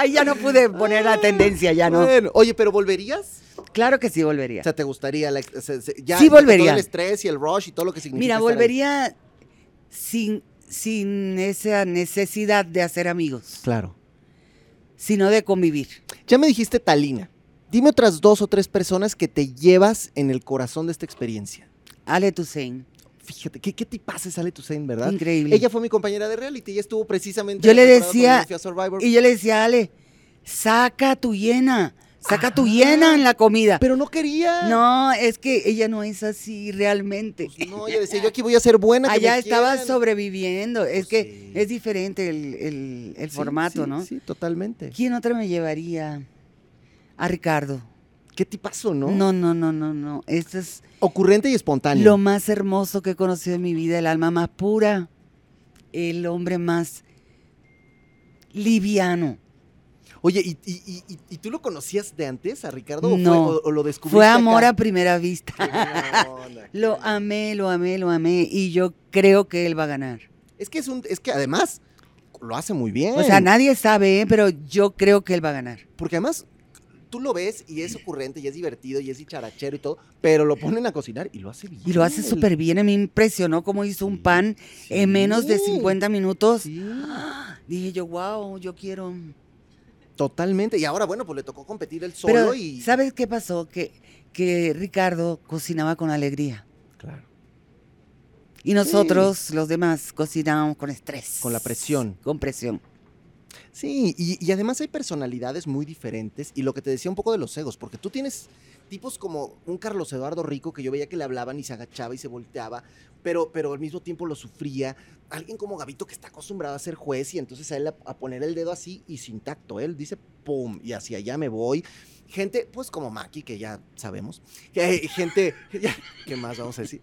C: Ahí ya no pude poner la tendencia, ya no.
A: Bueno, oye, pero ¿volverías?
C: Claro que sí volvería.
A: O sea, ¿te gustaría? la ex- se- se- ya,
C: Sí, volvería.
A: Todo el estrés y el rush y todo lo que significa.
C: Mira,
A: ahí.
C: volvería sin, sin esa necesidad de hacer amigos,
A: Claro.
C: sino de convivir.
A: Ya me dijiste Talina. Dime otras dos o tres personas que te llevas en el corazón de esta experiencia.
C: Ale Toussaint,
A: Fíjate, ¿qué, qué tipazo sale Toussaint, verdad?
C: increíble.
A: Ella fue mi compañera de reality, ella estuvo precisamente
C: Yo
A: en la
C: le decía-. Y yo le decía Ale, saca tu hiena, saca tu hiena en la comida.
A: Pero no quería.
C: No, es que ella no es así realmente.
A: Pues no, ella decía, yo aquí voy a ser buena.
C: Allá estaba
A: quieran.
C: sobreviviendo. Es
A: Pues
C: que
A: sí.
C: es diferente el, el- el
A: Sí,
C: formato,
A: sí,
C: ¿no?
A: Sí, totalmente.
C: ¿Quién otra me llevaría? A Ricardo.
A: ¿Qué tipazo, no?
C: No, no, no, no, no. Esto es
A: Ocurrente y espontáneo.
C: lo más hermoso que he conocido en mi vida, el alma más pura, el hombre más liviano.
A: Oye, ¿y, y, y- y- y tú lo conocías de antes a Ricardo? ¿O,
C: No.
A: fue, o, o lo descubriste
C: Fue amor
A: acá?
C: a primera vista.
A: Onda,
C: Lo amé, lo amé, lo amé. Y yo creo que él va a ganar.
A: Es que es un, es que además lo hace muy bien.
C: O sea, nadie sabe, ¿eh? pero yo creo que él va a ganar.
A: Porque además tú lo ves y es ocurrente y es divertido y es dicharachero y todo, pero lo ponen a cocinar y lo hace bien.
C: Y lo hace súper bien. A mí me impresionó cómo hizo un pan en menos de
A: Sí.
C: 50 minutos.
A: Sí,
C: Dije yo, wow, yo quiero.
A: totalmente. Y ahora, bueno, pues le tocó competir él solo
C: Pero,
A: y.
C: ¿sabes qué pasó? Que, que Ricardo cocinaba con alegría.
A: Claro.
C: Y nosotros, los demás, cocinábamos con estrés.
A: Con la presión.
C: Con presión.
A: Sí, y, y además hay personalidades muy diferentes y lo que te decía un poco de los egos, porque tú tienes tipos como un Carlos Eduardo Rico que yo veía que le hablaban y se agachaba y se volteaba, pero, pero al mismo tiempo lo sufría. Alguien como Gabito que está acostumbrado a ser juez y entonces a él a, a poner el dedo así y sin tacto. Él dice pum y hacia allá me voy. Gente, pues como Maki, que ya sabemos. Eh, gente, ya, ¿qué más vamos a decir?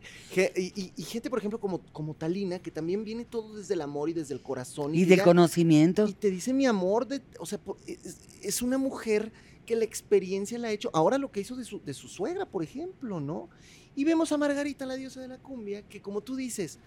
A: Y, y- y gente, por ejemplo, como, como Talina, que también viene todo desde el amor y desde el corazón.
C: Y
A: que
C: de
A: ya-
C: conocimiento.
A: y te dice mi amor, de, o sea, por- es, es una mujer que la experiencia la ha hecho. Ahora lo que hizo de su, de su suegra, por ejemplo, ¿no? Y vemos a Margarita, la diosa de la cumbia, que como tú dices,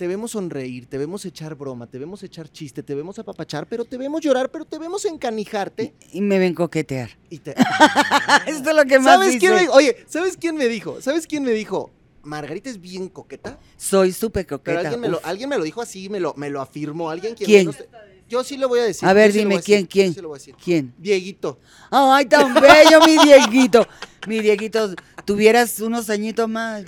A: te vemos sonreír, te vemos echar broma, te vemos echar chiste, te vemos apapachar, pero te vemos llorar, pero te vemos encanijarte.
C: Y me ven coquetear.
A: Y te...
C: Esto es lo que más
A: ¿Sabes quién me, Oye, ¿sabes quién me dijo? ¿Sabes quién me dijo? Margarita es bien coqueta,
C: Soy súper
A: pero
C: coqueta.
A: alguien me, lo,
C: Uf.
A: alguien me lo dijo así, me lo, me lo afirmó. ¿Alguien quien
C: ¿Quién?
A: Yo sí lo voy a decir.
C: A ver,
A: sí
C: dime,
A: voy a decir,
C: ¿quién, quién?
A: sí lo voy a decir.
C: ¿Quién?
A: Dieguito.
C: Ay, tan bello, mi Dieguito. Mi Dieguito, tuvieras unos añitos más.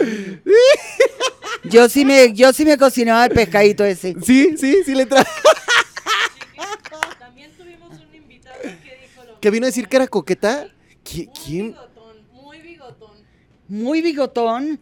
C: Yo sí me, yo sí me cocinaba el pescadito ese.
A: Sí, sí, sí le trae.
B: También tuvimos un invitado que dijo lo
A: Que vino a decir que era coqueta. ¿Qui- ¿Quién?
B: bigotón, muy bigotón.
C: Muy bigotón.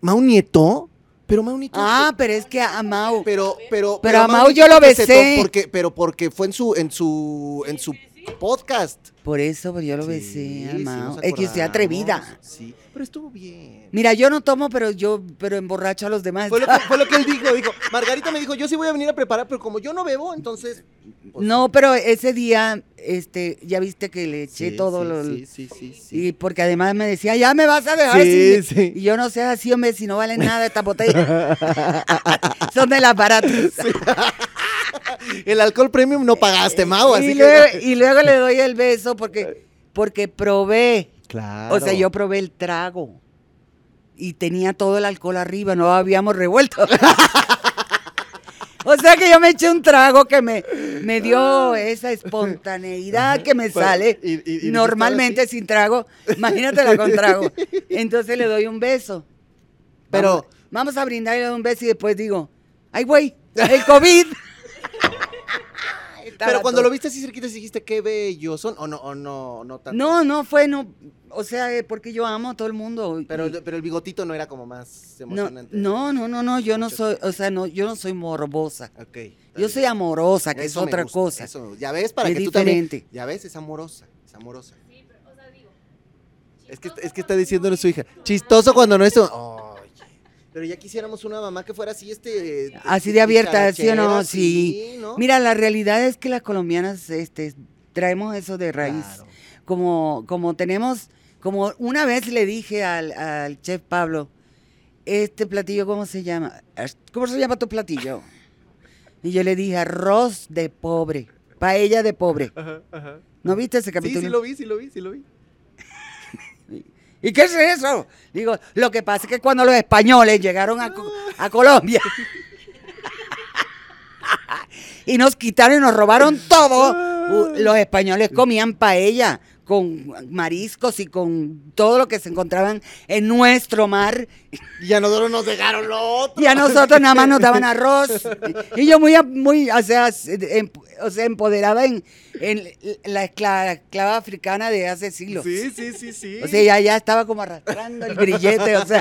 A: ¿Mau Nieto? Pero Mau Nieto.
C: Ah, pero es que a Mau.
A: pero, pero,
C: Pero a
A: Mau
C: Mau yo lo besé.
A: Porque, pero porque fue en su, en su, en su podcast.
C: Por eso pues, yo lo
A: Sí,
C: besé a
A: sí,
C: Mau.
A: nos
C: Es que estoy atrevida.
A: Sí, pero estuvo bien.
C: Mira, yo no tomo, pero yo, pero emborracho a los demás.
A: Fue lo, que, fue lo que él dijo, dijo, Margarita me dijo, yo sí voy a venir a preparar, pero como yo no bebo, entonces... pues,
C: No, pero ese día, este, ya viste que le eché
A: sí,
C: todo lo.
A: Sí, sí, sí, sí.
C: Y porque además me decía, ya me vas a dejar
A: Sí,
C: sin-".
A: sí.
C: Y yo no sé así, hombre, si no valen nada esta botella. Son de las baratas.
A: El alcohol premium no pagaste, Mau, así
C: y,
A: que...
C: luego, y luego le doy el beso porque, porque probé.
A: Claro.
C: O sea, yo probé el trago. Y tenía todo el alcohol arriba, no habíamos revuelto. o sea que yo me eché un trago que me, me dio esa espontaneidad que me
A: Bueno,
C: sale
A: y- y- y
C: normalmente
A: "Ahora
C: sin trago. Imagínatela con trago. Entonces le doy un beso.
A: Pero-
C: Vamos, vamos a brindarle un beso y después digo, ay güey, el COVID. Estaba
A: Pero cuando
C: todo-
A: lo viste así cerquita, sí dijiste qué bellos son, o no, o no, no tanto.
C: No, no fue, no, o sea, eh, porque yo amo a todo el mundo. y-
A: Pero, pero el bigotito no era como más
C: no,
A: emocionante.
C: no, no, no, no, yo no soy, o sea, no, yo no soy morbosa.
A: Ok.
C: Yo
A: bien.
C: soy amorosa, que
A: Eso
C: es otra
A: gusta,
C: cosa.
A: eso- ya ves, para
C: Es
A: que tú también.
C: diferente.
A: Ya ves, es amorosa, es amorosa. Es que, es que está diciéndole su hija. Chistoso cuando no es. Oye, Pero ya quisiéramos una mamá que fuera así, este.
C: Así de abierta, ¿sí o no? Sí.
A: ¿no?
C: Mira, la realidad es que las colombianas, este, traemos eso de raíz.
A: Claro.
C: Como, como tenemos, como una vez le dije al, al chef Pablo, este platillo, ¿cómo se llama? ¿Cómo se llama tu platillo? Y yo le dije, arroz de pobre, paella de pobre.
A: Ajá, ajá.
C: ¿No viste ese
A: Sí,
C: capítulo?
A: sí lo vi, sí lo vi, sí lo vi.
C: ¿Y qué es eso? Digo, lo que pasa es que cuando los españoles llegaron a, a Colombia y nos quitaron y nos robaron todo, los españoles comían paella con mariscos y con todo lo que se encontraban en nuestro mar
A: Y a nosotros nos dejaron lo otro.
C: y a nosotros nada más nos daban arroz. Y yo muy, muy o, sea, em- empoderada en, en la esclava, esclava africana de hace siglos.
A: Sí, sí, sí, sí.
C: O sea, ya, ya estaba como arrastrando el grillete, o sea.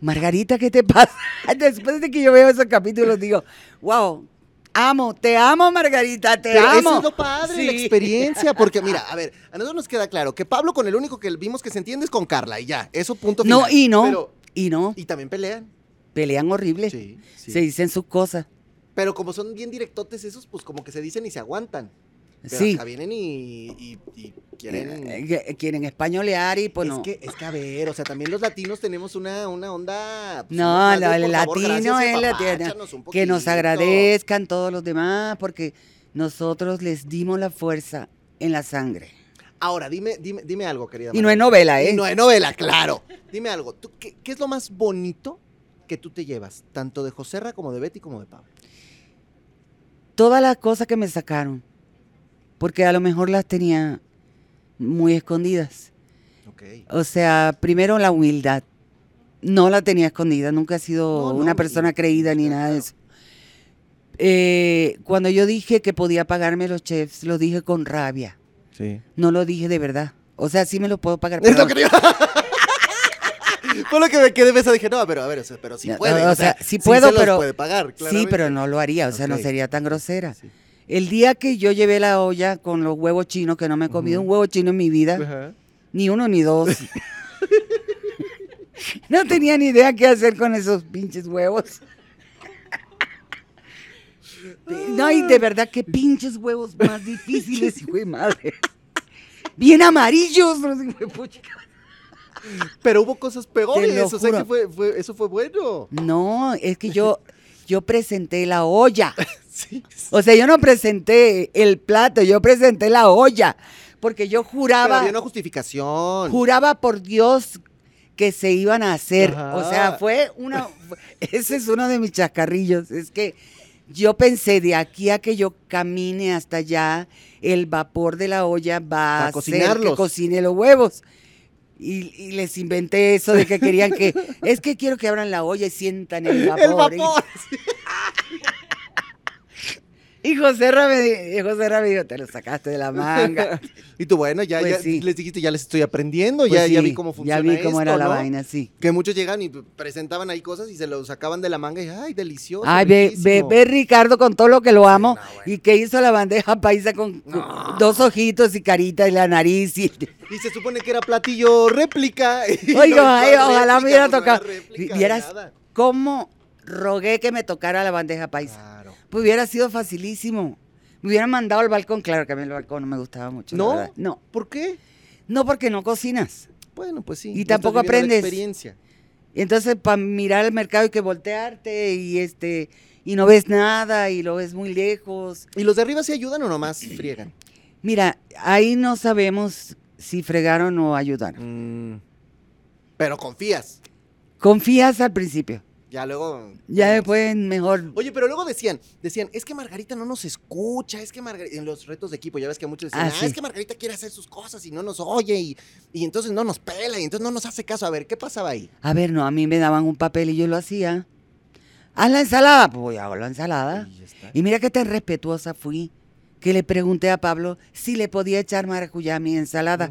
C: Margarita, ¿qué te pasa? Después de que yo veo esos capítulos, digo, wow, amo, te amo, Margarita, te
A: Pero
C: amo.
A: eso es lo padre, la
C: Sí.
A: experiencia, porque mira, a ver, a nosotros nos queda claro que Pablo con el único que vimos que se entiende es con Carla y ya, eso punto final.
C: No, y no,
A: Pero-
C: y no,
A: y también pelean.
C: pelean horrible.
A: Sí, sí.
C: Se dicen sus cosas.
A: Pero como son bien directotes esos, pues como que se dicen y se aguantan. Pero
C: Sí.
A: acá vienen y, y- y quieren...
C: Eh, que- quieren españolear y pues
A: es,
C: no.
A: que, es que, a ver, o sea, también los latinos tenemos una, una onda... pues,
C: No,
A: bien,
C: el
A: favor,
C: latino es latino. Que nos agradezcan todos los demás porque nosotros les dimos la fuerza en la sangre.
A: Ahora, dime, dime, dime algo, querida.
C: Y no es novela,
A: Y
C: ¿eh?
A: no es novela, claro. Dime algo, ¿tú qué, qué es lo más bonito que tú te llevas? Tanto de Joserra como de Betty como de Pablo.
C: Todas las cosas que me sacaron, porque a lo mejor las tenía muy escondidas.
A: Ok.
C: O sea, primero la humildad. No la tenía escondida, nunca he sido
A: No, no,
C: una persona creída ni nada de eso. Eh, cuando yo dije que podía pagarme los chefs, lo dije con rabia.
A: Sí.
C: No lo dije de verdad. O sea, sí me lo puedo pagar.
A: Es lo que Fue lo que me quedé pensando. Dije, no, pero a ver, pero sí puede.
C: o
A: sea,
C: sí puedo, pero-
A: puede pagar,
C: sí, pero no lo haría. O sea, no sería tan grosera.
A: Sí.
C: El día que yo llevé la olla con los huevos chinos, que no me he comido un huevo chino en mi vida,
A: Ajá.
C: ni uno ni dos. no tenía ni idea qué hacer con esos pinches huevos. No, y de verdad, qué pinches huevos más difíciles, hijo de madre. Bien amarillos, no sé, hijo de pucha.
A: Pero hubo cosas peores. O sea, que fue, fue- eso fue bueno.
C: No, es que yo, yo presenté la olla.
A: Sí.
C: O sea, yo no presenté el plato, yo presenté la olla. Porque yo
A: Pero
C: juraba,
A: había una justificación.
C: juraba por Dios que se iban a hacer.
A: Ajá.
C: O sea, fue una. Ese es uno de mis chascarrillos. Es que yo pensé de aquí a que yo camine hasta allá, el vapor de la olla va
A: A
C: a, hacer que cocine los huevos. Y, y les inventé eso de que querían que. Es que quiero que abran la olla y sientan el vapor.
A: El vapor.
C: Y José y José Ra me dijo, te lo sacaste de la manga.
A: Y tú, bueno, ya,
C: Pues
A: ya
C: sí.
A: les dijiste, ya les estoy aprendiendo,
C: Pues
A: ya, vi cómo funciona
C: Ya vi cómo era
A: esto,
C: la
A: ¿no?
C: vaina, sí.
A: Que muchos llegan y presentaban ahí cosas y se los sacaban de la manga y, ay, delicioso.
C: Ay, ve, ve,
A: riquísimo".
C: ve Ricardo con todo lo que lo amo
A: no, bueno.
C: y que hizo la bandeja paisa con
A: No.
C: dos ojitos y carita y la nariz. Y,
A: Y se supone que era platillo réplica.
C: Oiga, ay,
A: ¿cuál
C: ojalá me hubiera
A: era
C: tocado. Vieras cómo rogué que me tocara la bandeja paisa. Pues hubiera sido facilísimo. Me hubieran mandado al balcón, claro que a mí el balcón no me gustaba mucho.
A: ¿No?
C: No,
A: ¿Por qué?
C: no porque no cocinas.
A: Bueno, pues sí.
C: Y
A: no
C: tampoco aprendes.
A: experiencia.
C: Entonces, para mirar el mercado hay que voltearte y este y no ves nada y lo ves muy lejos.
A: ¿Y los de arriba sí ayudan o nomás friegan?
C: Mira, ahí no sabemos si fregaron o ayudaron.
A: Mm, Pero confías.
C: Confías al principio.
A: Ya luego.
C: Ya después mejor.
A: Oye, pero luego decían, decían, es que Margarita no nos escucha, es que Margarita, en los retos de equipo, ya ves que muchos decían,
C: Ah,
A: ah,
C: sí.
A: es que Margarita quiere hacer sus cosas y no nos oye y, y entonces no nos pela y entonces no nos hace caso. A ver, ¿qué pasaba ahí?
C: A ver, no, a mí me daban un papel y yo lo hacía. Haz la ensalada, pues voy a hago la ensalada.
A: Y.
C: Y mira qué tan respetuosa fui que le pregunté a Pablo si le podía echar maracuyá a mi ensalada,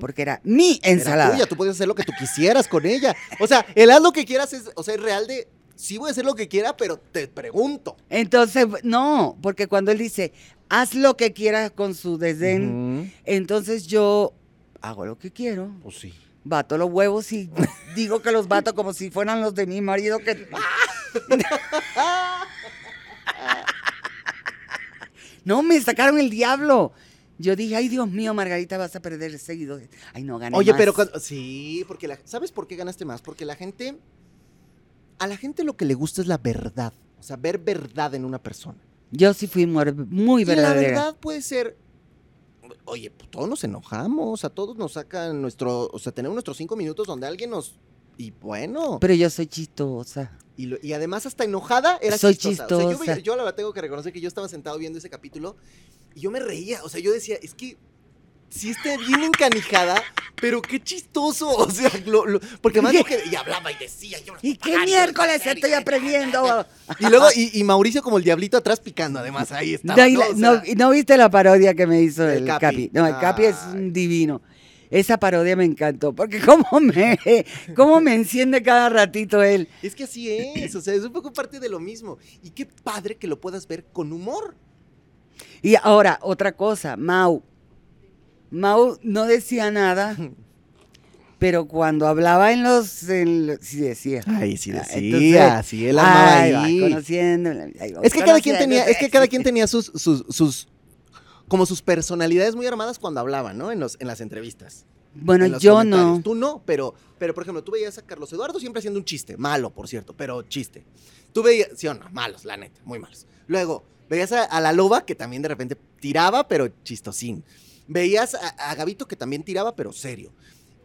C: porque era mi
A: Era
C: ensalada.
A: tuya, tú podías hacer lo que tú quisieras con ella. O sea, el haz lo que quieras es, o sea, es real de, sí voy a hacer lo que quiera, pero te pregunto.
C: Entonces, no, porque cuando él dice, haz lo que quieras con su desdén, entonces yo hago lo que quiero.
A: Pues sí.
C: Bato los huevos y digo que los bato como si fueran los de mi marido que... no, me sacaron el diablo. Yo dije, ay Dios mío, Margarita, vas a perder seguidores. Ay, no, gané
A: Oye,
C: más.
A: pero cuando- sí, porque la, ¿sabes por qué ganaste más? Porque la gente, a la gente lo que le gusta es la verdad, o sea, ver verdad en una persona.
C: Yo sí fui muer- muy
A: Y la
C: verdadera.
A: verdad puede ser, oye, pues, todos nos enojamos, a todos nos sacan nuestro, o sea, tenemos nuestros cinco minutos donde alguien nos, y bueno,
C: Pero yo soy chistosa.
A: y, lo- y además hasta enojada era
C: Soy
A: chistosa. O sea, yo, la verdad tengo que reconocer que yo estaba sentado viendo ese capítulo y yo me reía, o sea, yo decía, es que sí está bien encanijada, pero qué chistoso, o sea, lo- lo- porque más lo que, y hablaba y decía, yo
C: ¿Y qué miércoles estoy aprendiendo?
A: Y luego, y, y Mauricio como el diablito atrás picando, además, ahí está.
C: No, no- viste la parodia que me hizo
A: El
C: el,
A: Capi.
C: Capi. No, el Capi es divino. Esa parodia me encantó, porque cómo me, cómo me enciende cada ratito él.
A: Es que así es, o sea, es un poco parte de lo mismo. Y qué padre que lo puedas ver con humor.
C: Y ahora, otra cosa, Mau. Mau no decía nada, pero cuando hablaba en los... en los- sí decía.
A: Ay, sí decía,
C: entonces,
A: sí, él ahí.
C: conociendo, ahí
A: Es que cada quien tenía, es que cada quien tenía sus, sus, sus como sus personalidades muy armadas cuando hablaban, ¿no? En, los, en las entrevistas.
C: Bueno,
A: en
C: yo no.
A: Tú no, pero, pero por ejemplo, tú veías a Carlos Eduardo siempre haciendo un chiste, malo, por cierto, pero chiste. Tú veías, sí o no, malos, la neta, muy malos. Luego, veías a, a la loba que también de repente tiraba, pero chistosín. Veías a, a Gabito que también tiraba, pero serio.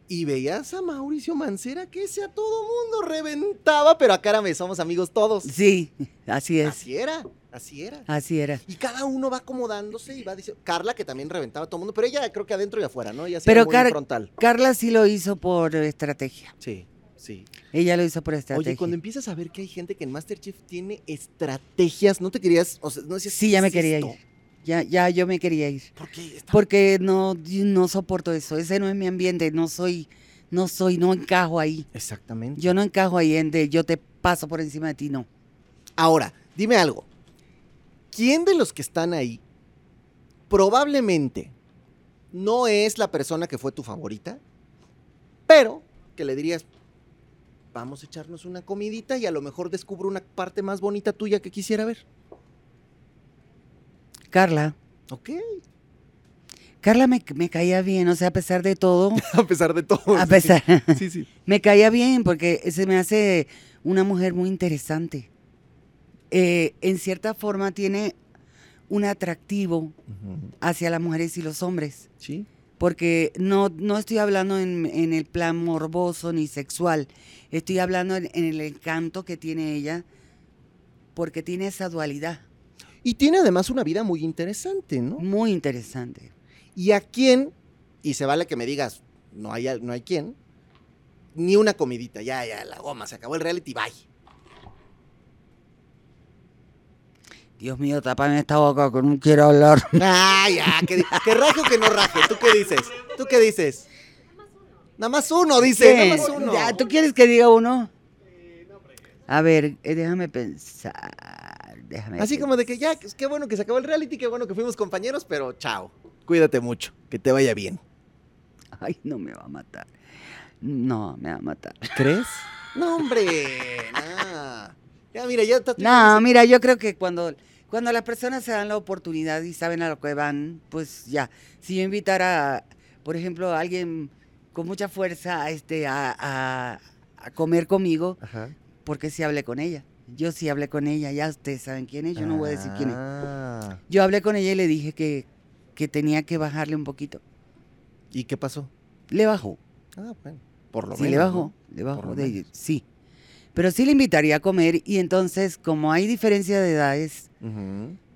A: Y veías a Mauricio Mancera que ese a todo mundo reventaba, pero acá me somos amigos todos.
C: Sí, así es.
A: Así era, así era.
C: Así era.
A: Y cada uno va acomodándose y va diciendo. Carla, que también reventaba a todo el mundo, pero ella creo que adentro y afuera, ¿no? Ella sí
C: Pero
A: era muy
C: Car-
A: frontal.
C: Carla sí lo hizo por estrategia.
A: Sí, sí.
C: Ella lo hizo por estrategia.
A: Oye, cuando empiezas a ver que hay gente que en Masterchef tiene estrategias, ¿no te querías, o sea, no decías,
C: Sí, ya
A: ¿qué
C: me
A: es
C: quería
A: esto?
C: ir. Ya, ya yo me quería ir.
A: ¿Por qué? Está-
C: Porque no, no soporto eso. Ese no es mi ambiente. No soy, no soy, no encajo ahí.
A: Exactamente.
C: Yo no encajo ahí en de yo te paso por encima de ti, no.
A: Ahora, dime algo. ¿Quién de los que están ahí probablemente no es la persona que fue tu favorita, pero que le dirías, vamos a echarnos una comidita y a lo mejor descubro una parte más bonita tuya que quisiera ver?
C: Carla.
A: Ok.
C: Carla me, me caía bien, o sea, a pesar de todo,
A: A pesar de todo.
C: a pesar,
A: Sí, sí.
C: me caía bien porque se me hace una mujer muy interesante. Eh, en cierta forma tiene un atractivo hacia las mujeres y los hombres.
A: Sí.
C: Porque no, no estoy hablando en, en el plan morboso ni sexual, estoy hablando en, en el encanto que tiene ella, porque tiene esa dualidad
A: Y tiene además una vida muy interesante, ¿no?
C: muy interesante.
A: ¿Y a quién? Y se vale que me digas, no hay, no hay quién, ni una comidita, ya, ya, la goma, se acabó el reality, bye.
C: Dios mío, tápame esta boca que no quiero hablar.
A: Ah, ya, que, raje o que no raje, ¿tú qué dices? ¿Tú qué dices? Nada más uno, dice,
C: ¿Qué?
A: nada más uno.
C: Ya, ¿Tú quieres que diga uno? A ver, eh, déjame pensar. Déjame
A: Así como de que ya, qué bueno que se acabó el reality, qué bueno que fuimos compañeros, pero chao. Cuídate mucho, que te vaya bien.
C: Ay, no me va a matar. No, me va a matar.
A: ¿Crees? No, hombre, nah. Ya, mira, ya está.
C: No, mira, yo creo que cuando, cuando las personas se dan la oportunidad y saben a lo que van, pues ya. Si yo invitara, por ejemplo, a alguien con mucha fuerza este, a, a- a comer conmigo,
A: Ajá.
C: porque sí hablé con ella. Yo sí hablé con ella, ya ustedes saben quién es, yo no voy a decir quién es.
A: Ah.
C: Yo hablé con ella y le dije que, que tenía que bajarle un poquito.
A: ¿Y qué pasó?
C: Le bajó.
A: Ah, bueno, por lo
C: Sí,
A: menos.
C: le
A: ¿no?
C: bajó, le bajó de sí. Pero sí le invitaría a comer y entonces, como hay diferencia de edades,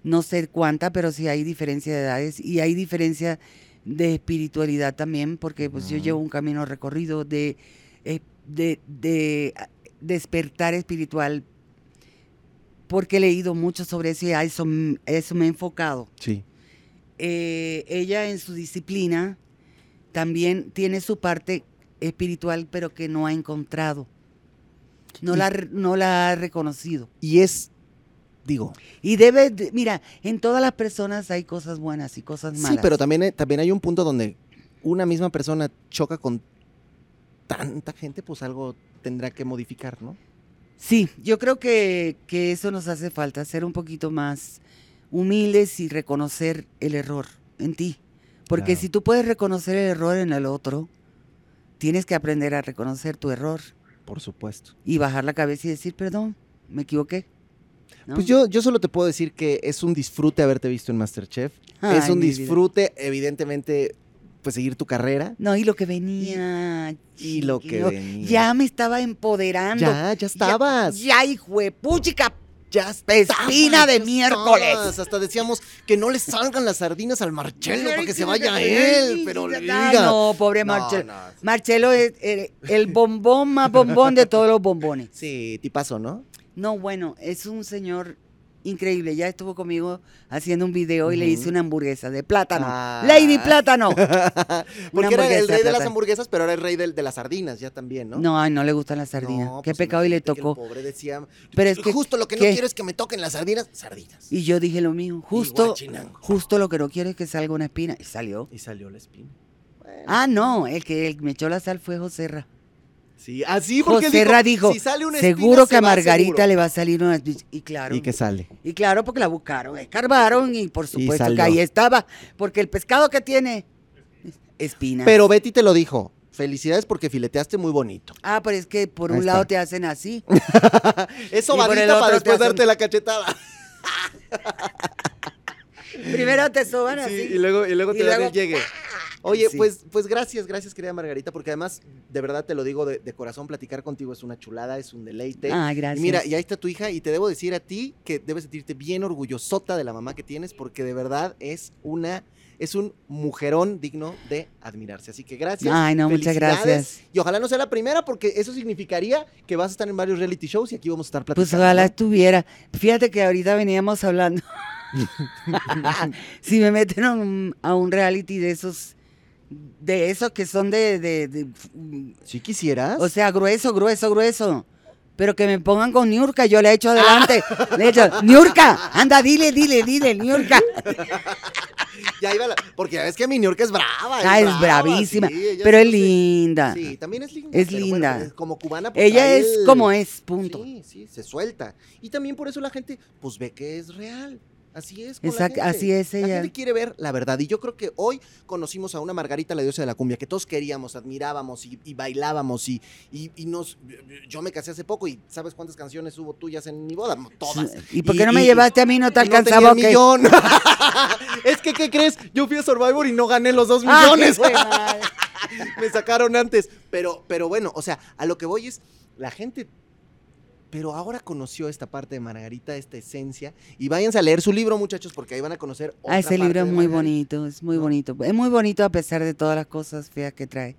C: no sé cuánta, pero sí hay diferencia de edades y hay diferencia de espiritualidad también, porque pues yo llevo un camino recorrido de, eh, de, de, despertar espiritual, porque he leído mucho sobre eso y a eso, a eso me he enfocado.
A: Sí.
C: Eh, ella en su disciplina también tiene su parte espiritual, pero que no ha encontrado. No,
A: Y-
C: la, no la ha reconocido.
A: Y es, digo,
C: Y debe, de- mira, en todas las personas hay cosas buenas y cosas malas.
A: sí, pero también, hay- también hay un punto donde una misma persona choca con tanta gente, pues algo tendrá que modificar, ¿no?
C: Sí, yo creo que, que eso nos hace falta, ser un poquito más humildes y reconocer el error en ti. Porque
A: Claro.
C: si tú puedes reconocer el error en el otro, tienes que aprender a reconocer tu error
A: Por supuesto.
C: y bajar la cabeza y decir, perdón, me equivoqué. ¿no?
A: Pues yo, yo solo te puedo decir que es un disfrute haberte visto en Masterchef. es
C: Ay,
A: un
C: vida.
A: disfrute, evidentemente, pues seguir tu carrera.
C: No, y lo que venía.
A: Y lo que venía.
C: Ya me estaba empoderando.
A: Ya, ya estabas.
C: Ya, hijo de puchica.
A: Ya
C: Espina de miércoles.
A: Hasta decíamos que no le salgan las sardinas al Marcelo para que se vaya
C: Ay,
A: él, pero
C: ay,
A: diga.
C: No, pobre
A: No,
C: Marcelo.
A: no.
C: Marcelo es el, el bombón más bombón de todos los bombones.
A: Sí, tipazo, ¿no?
C: No, bueno, es un señor increíble. Ya estuvo conmigo haciendo un video y le hice una hamburguesa de plátano.
A: Ah.
C: Lady Plátano.
A: Porque era el rey
C: de
A: de las hamburguesas, pero era el rey del- de, las sardinas ya también, ¿no?
C: No, ay, no le gustan las sardinas.
A: No,
C: Qué
A: pues
C: pecado y le tocó.
A: El pobre decía,
C: Pero es que-
A: justo lo que no quiero es que me toquen las sardinas, sardinas.
C: Y yo dije lo mismo. Justo, justo lo que no quiero es que salga una espina. Y salió.
A: Y salió la espina. Bueno,
C: Ah, no, el que me echó la sal fue Joserra.
A: Sí, así porque
C: José
A: dijo,
C: Ra dijo,
A: si sale una espina,
C: seguro
A: se
C: que a Margarita
A: seguro".
C: le va a salir una... Y claro.
A: Y que sale.
C: Y claro, porque la buscaron, escarbaron y por supuesto que ahí estaba, porque el pescado que tiene espinas.
A: Pero Betty te lo dijo. Felicidades porque fileteaste muy bonito.
C: Ah, pero es que por
A: Ahí
C: un lado te hacen así.
A: Eso
C: Y otro
A: para después
C: hacen-
A: darte la cachetada.
C: Primero te soban
A: Sí,
C: así.
A: y luego, y luego
C: Y
A: te
C: luego-
A: el llegue. Oye,
C: Sí.
A: pues, pues gracias, gracias, querida Margarita, porque además, de verdad te lo digo de, de corazón, platicar contigo es una chulada, es un deleite.
C: Ah,
A: Y
C: gracias.
A: mira, y ahí está tu hija, y te debo decir a ti que debes sentirte bien orgullosota de la mamá que tienes, porque de verdad es una, es un mujerón digno de admirarse. Así que gracias.
C: Ay, no, muchas gracias.
A: Y ojalá no sea la primera, porque eso significaría que vas a estar en varios reality shows y aquí vamos a estar platicando.
C: Pues ojalá estuviera. Fíjate que ahorita veníamos hablando. si me meten a un, a un reality de esos, de esos que son de, de- de-
A: Si quisieras.
C: o sea, grueso, grueso, grueso. Pero que me pongan con Niurka, yo le he hecho adelante. Le he hecho, Niurka, anda, dile, dile, dile, Niurka.
A: ya iba la- porque ya ves que mi York es brava.
C: Ah, es
A: brava,
C: bravísima,
A: sí,
C: pero es linda.
A: Sí, también es linda.
C: Es linda.
A: bueno, como cubana. pues,
C: Ella es como es, punto.
A: Sí, sí, se suelta. Y también por eso la gente, pues ve que es real. Así es. con la
C: Exacto,
A: gente.
C: así es
A: La
C: ella.
A: gente quiere ver la verdad. Y yo creo que hoy conocimos a una Margarita, la diosa de la cumbia, que todos queríamos, admirábamos y, y bailábamos. Y, y, y nos. Yo me casé hace poco y ¿sabes cuántas canciones hubo tuyas en mi boda? Todas.
C: ¿Y por qué no me llevaste a mí? ¿No te
A: no tenía
C: alcanzaba?
A: el
C: o qué?
A: millón. es que, ¿qué crees? Yo fui a Survivor y no gané los dos
C: Ay,
A: millones. Me sacaron antes. Pero, pero bueno, o sea, a lo que voy es, la gente. Pero ahora conoció esta parte de Margarita, esta esencia. Y váyanse a leer su libro, muchachos, porque ahí van a conocer. Otra
C: Ah, ese
A: parte
C: libro es muy bonito, es muy
A: ¿no?
C: bonito. Es muy bonito a pesar de todas las cosas feas que trae.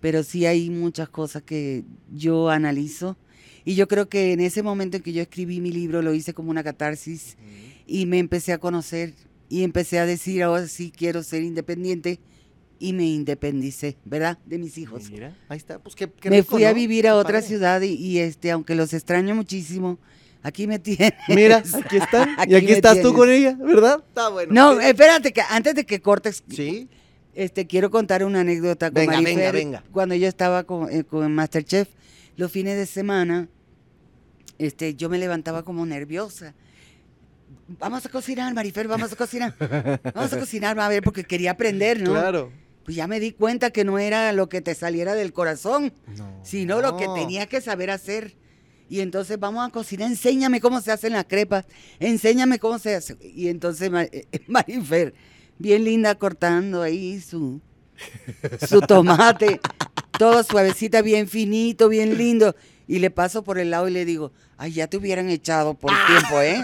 C: Pero sí hay muchas cosas que yo analizo. Y yo creo que en ese momento en que yo escribí mi libro lo hice como una catarsis y me empecé a conocer y empecé a decir, ahora sí quiero ser independiente y me independicé, ¿verdad? De mis hijos.
A: Mira, ahí está. Pues qué, qué
C: me
A: rico,
C: fui a
A: ¿no?
C: vivir a otra ciudad y, y, este, aunque los extraño muchísimo, aquí me tienen.
A: Mira, aquí están. y
C: Aquí
A: estás tú
C: tienes.
A: con ella, ¿verdad? Está bueno.
C: No, espérate, que antes de que cortes,
A: Sí.
C: este, quiero contar una anécdota con
A: Venga,
C: Marifer.
A: venga, venga.
C: Cuando yo estaba con, eh, con Masterchef, los fines de semana, este, yo me levantaba como nerviosa. Vamos a cocinar, Marifer, vamos a cocinar. Vamos a cocinar, a ver, porque quería aprender, ¿no?
A: Claro.
C: Pues ya me di cuenta que no era lo que te saliera del corazón,
A: No.
C: sino lo que tenía que saber hacer. Y entonces vamos a cocinar, enséñame cómo se hacen las crepas, enséñame cómo se hace. Y entonces Ma- eh, Marifer, bien linda cortando ahí su, su tomate, todo suavecita, bien finito, bien lindo. Y le paso por el lado y le digo, ay, ya te hubieran echado por tiempo, ¿eh?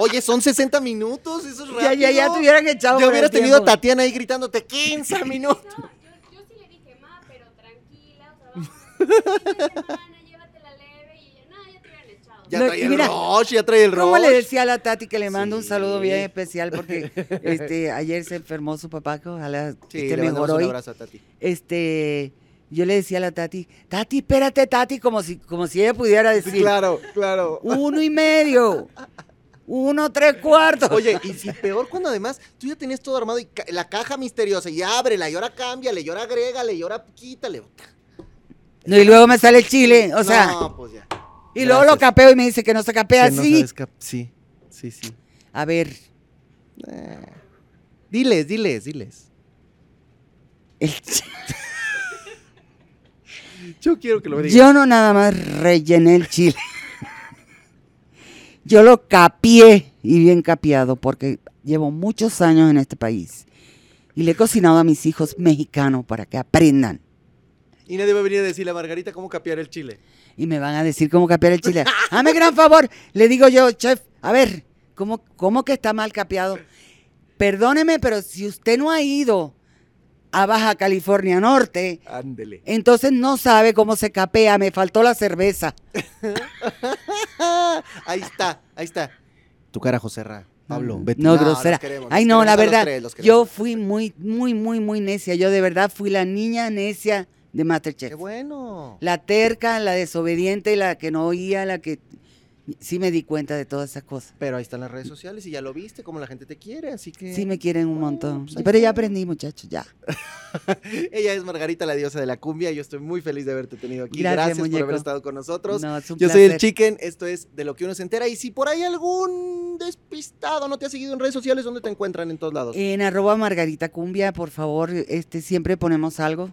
A: Oye, son 60 minutos, eso es rápido.
C: Ya, ya, ya te hubieran echado
A: Ya hubieras tenido a. Tatiana ahí gritándote 15 minutos.
D: No, yo, yo sí le dije, ma, pero tranquila, o sea, vamos a fin de semana, llévatela leve y ella, no, ya te hubieran echado.
A: Ya
C: No,
A: trae
C: y
A: el
C: mira,
A: rush, ya trae el rush.
C: ¿Cómo le decía a la Tati que le mando un
A: Sí.
C: saludo bien especial? Porque este, ayer se enfermó su papá, que ojalá
A: Sí,
C: esté
A: le mandamos
C: mejor
A: un
C: hoy.
A: abrazo a Tati.
C: Este, yo le decía a la Tati, Tati, espérate, Tati, como si, como si ella pudiera decir,
A: Claro, claro.
C: uno y medio, uno tres cuartos.
A: Oye, y si peor cuando además tú ya tenías todo armado y ca- la caja misteriosa y ábrela y ahora cámbiale y ahora agrégale y ahora quítale.
C: No, y luego me sale el chile, o sea,
A: No, pues ya.
C: y luego lo capeo y me dice que no se capea
A: Que no
C: así.
A: sabes cap- sí, sí, sí.
C: A ver,
A: Eh, Diles, diles, diles.
C: el
A: Yo quiero que lo digas.
C: yo no nada más rellené el chile. Yo lo capié y bien capiado porque llevo muchos años en este país y le he cocinado a mis hijos mexicanos para que aprendan.
A: Y nadie va a venir a decirle a Margarita cómo capear el chile.
C: Y me van a decir cómo capear el chile. Hazme gran favor. Le digo yo, chef, a ver, ¿cómo, cómo que está mal capeado? Perdóneme, pero si usted no ha ido a Baja California Norte,
A: Ándele.
C: entonces no sabe cómo se capea. Me faltó la cerveza.
A: ahí está, ahí está. Tu cara, Joserra. Pablo, Betty.
C: No,
A: los
C: grosera.
A: queremos,
C: Ay,
A: los
C: no, la verdad,
A: tres,
C: yo fui muy, muy, muy, muy necia. Yo de verdad fui la niña necia de
A: Qué
C: Masterchef.
A: bueno.
C: La terca, la desobediente, la que no oía, la que... sí me di cuenta de todas esas cosas.
A: Pero ahí están las redes sociales y ya lo viste, como la gente te quiere, así que...
C: Sí me quieren un montón.
A: pues
C: Pero ya aprendí, muchachos, ya.
A: Ella es Margarita, la diosa de la cumbia, yo estoy muy feliz de haberte tenido aquí.
C: Gracias,
A: Gracias, por haber estado con nosotros.
C: No, es un
A: Yo soy el. Chicken, esto es de lo que uno se entera. Y si por ahí algún despistado no te ha seguido en redes sociales, ¿dónde te encuentran en todos lados?
C: En arroba Margarita Cumbia, por favor, este, siempre ponemos algo.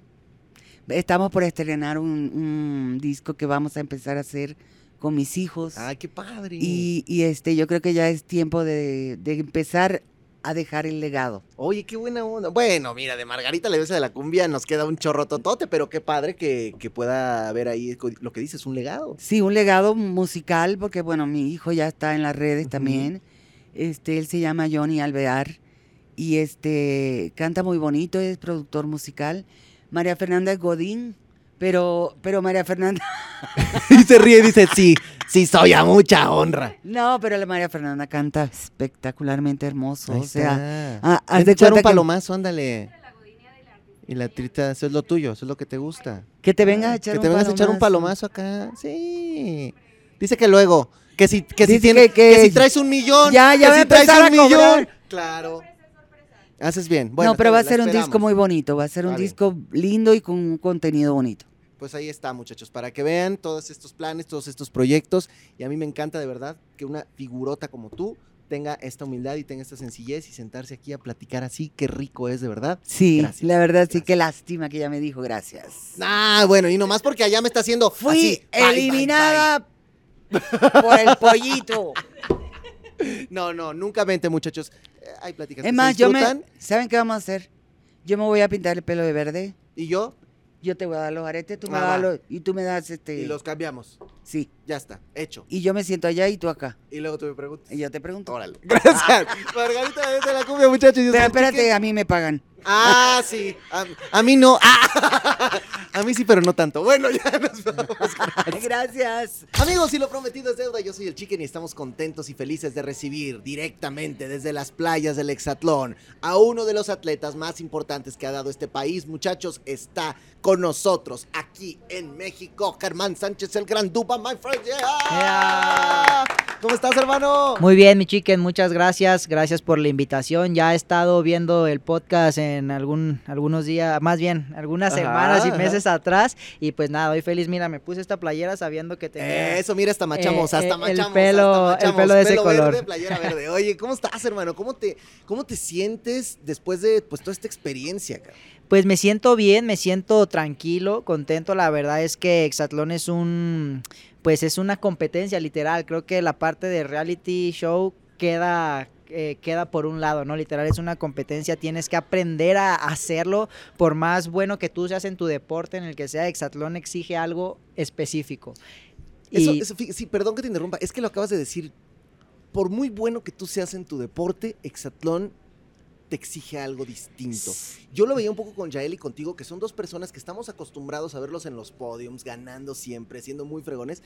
C: Estamos por estrenar un, un disco que vamos a empezar a hacer con mis hijos.
A: Ay, qué padre.
C: Y, y, este, yo creo que ya es tiempo de, de empezar a dejar el legado.
A: Oye, qué buena onda. Bueno, mira, de Margarita, la de la cumbia, nos queda un chorro totote, pero qué padre que, que pueda haber ahí lo que dices, un legado.
C: Sí, un legado musical, porque bueno, mi hijo ya está en las redes también. Este, él se llama Johnny Alvear y este canta muy bonito, es productor musical. María Fernanda Godín, pero, pero María Fernanda,
A: y se ríe y dice, sí, sí, soy a mucha honra.
C: no, pero la María Fernanda canta espectacularmente hermoso.
A: Ahí
C: o sea, ah, haz de
A: echar un
C: que-
A: palomazo, ándale. Y la trita, eso es lo tuyo, eso es lo que te gusta.
C: que te vengas a echar
A: que
C: un
A: te vengas a echar un
C: palomazo.
A: palomazo acá. Sí. Dice que luego, que si, que si, tiene-
C: que-
A: si traes un millón.
C: Ya, ya
A: que si traes
C: empezar
A: un
C: a cobrar.
A: Claro. Haces bien. Bueno,
C: no, pero va a ser un disco muy bonito, va a ser un
A: bien.
C: disco lindo y con un contenido bonito.
A: Pues ahí está, muchachos, para que vean todos estos planes, todos estos proyectos. Y a mí me encanta de verdad que una figurota como tú tenga esta humildad y tenga esta sencillez y sentarse aquí a platicar así. Qué rico es, de verdad.
C: Sí,
A: Gracias,
C: la verdad sí, qué lástima que ya me dijo gracias.
A: Ah, bueno, y nomás porque allá me está haciendo
C: Fui
A: así, bye, bye,
C: eliminada por el pollito.
A: No, no, nunca vente, muchachos. Hay pláticas que
C: Es
A: se
C: más, yo me. ¿Saben qué vamos a hacer? Yo me voy a pintar el pelo de verde.
A: Y yo,
C: Yo te voy a dar los aretes, tú me
A: Ah,
C: das
A: va.
C: los. Y tú me das este.
A: y los cambiamos.
C: Sí.
A: Ya está, hecho.
C: Y yo me siento allá y tú acá.
A: Y luego tú me preguntas.
C: Y yo te pregunto.
A: Órale. Gracias. Margarita de la cumbia, muchachos.
C: Pero espérate, a mí me pagan.
A: Ah, sí. A, a mí no. Ah. A mí sí, pero no tanto. Bueno, ya nos vamos.
C: Gracias.
A: Amigos, si lo prometido es deuda, yo soy el Chicken y estamos contentos y felices de recibir directamente desde las playas del Hexatlón a uno de los atletas más importantes que ha dado este país. Muchachos, está con nosotros aquí en México, Germán Sánchez, el gran Duba, my friend. Yeah. ¿Cómo estás, hermano?
E: Muy bien, mi chicken, muchas gracias. Gracias por la invitación. Ya he estado viendo el podcast en algún, algunos días, más bien, algunas
A: Ajá,
E: semanas y
A: ajá.
E: meses atrás. Y pues nada, hoy feliz. Mira, me puse esta playera sabiendo que tenía.
A: Eso, mira, hasta machamos,
E: Eh,
A: hasta
E: eh, el
A: machamos.
E: pelo-
A: hasta
E: el
A: machamos.
E: pelo de ese
A: verde,
E: color.
A: playera verde. Oye, ¿cómo estás, hermano? ¿Cómo te, cómo te sientes después de pues, toda esta experiencia?
E: Pues me siento bien, me siento tranquilo, contento. La verdad es que Exatlón es un, pues es una competencia literal. Creo que la parte de reality show queda eh, queda por un lado, ¿no? Literal es una competencia, tienes que aprender a hacerlo, por más bueno que tú seas en tu deporte, en el que sea, Exatlón exige algo específico.
A: Eso,
E: Y-
A: eso, sí, perdón que te interrumpa, es que lo acabas de decir. Por muy bueno que tú seas en tu deporte, Exatlón te exige algo distinto. Yo lo veía un poco con Yael y contigo, que son dos personas que estamos acostumbrados a verlos en los podiums, ganando siempre, siendo muy fregones,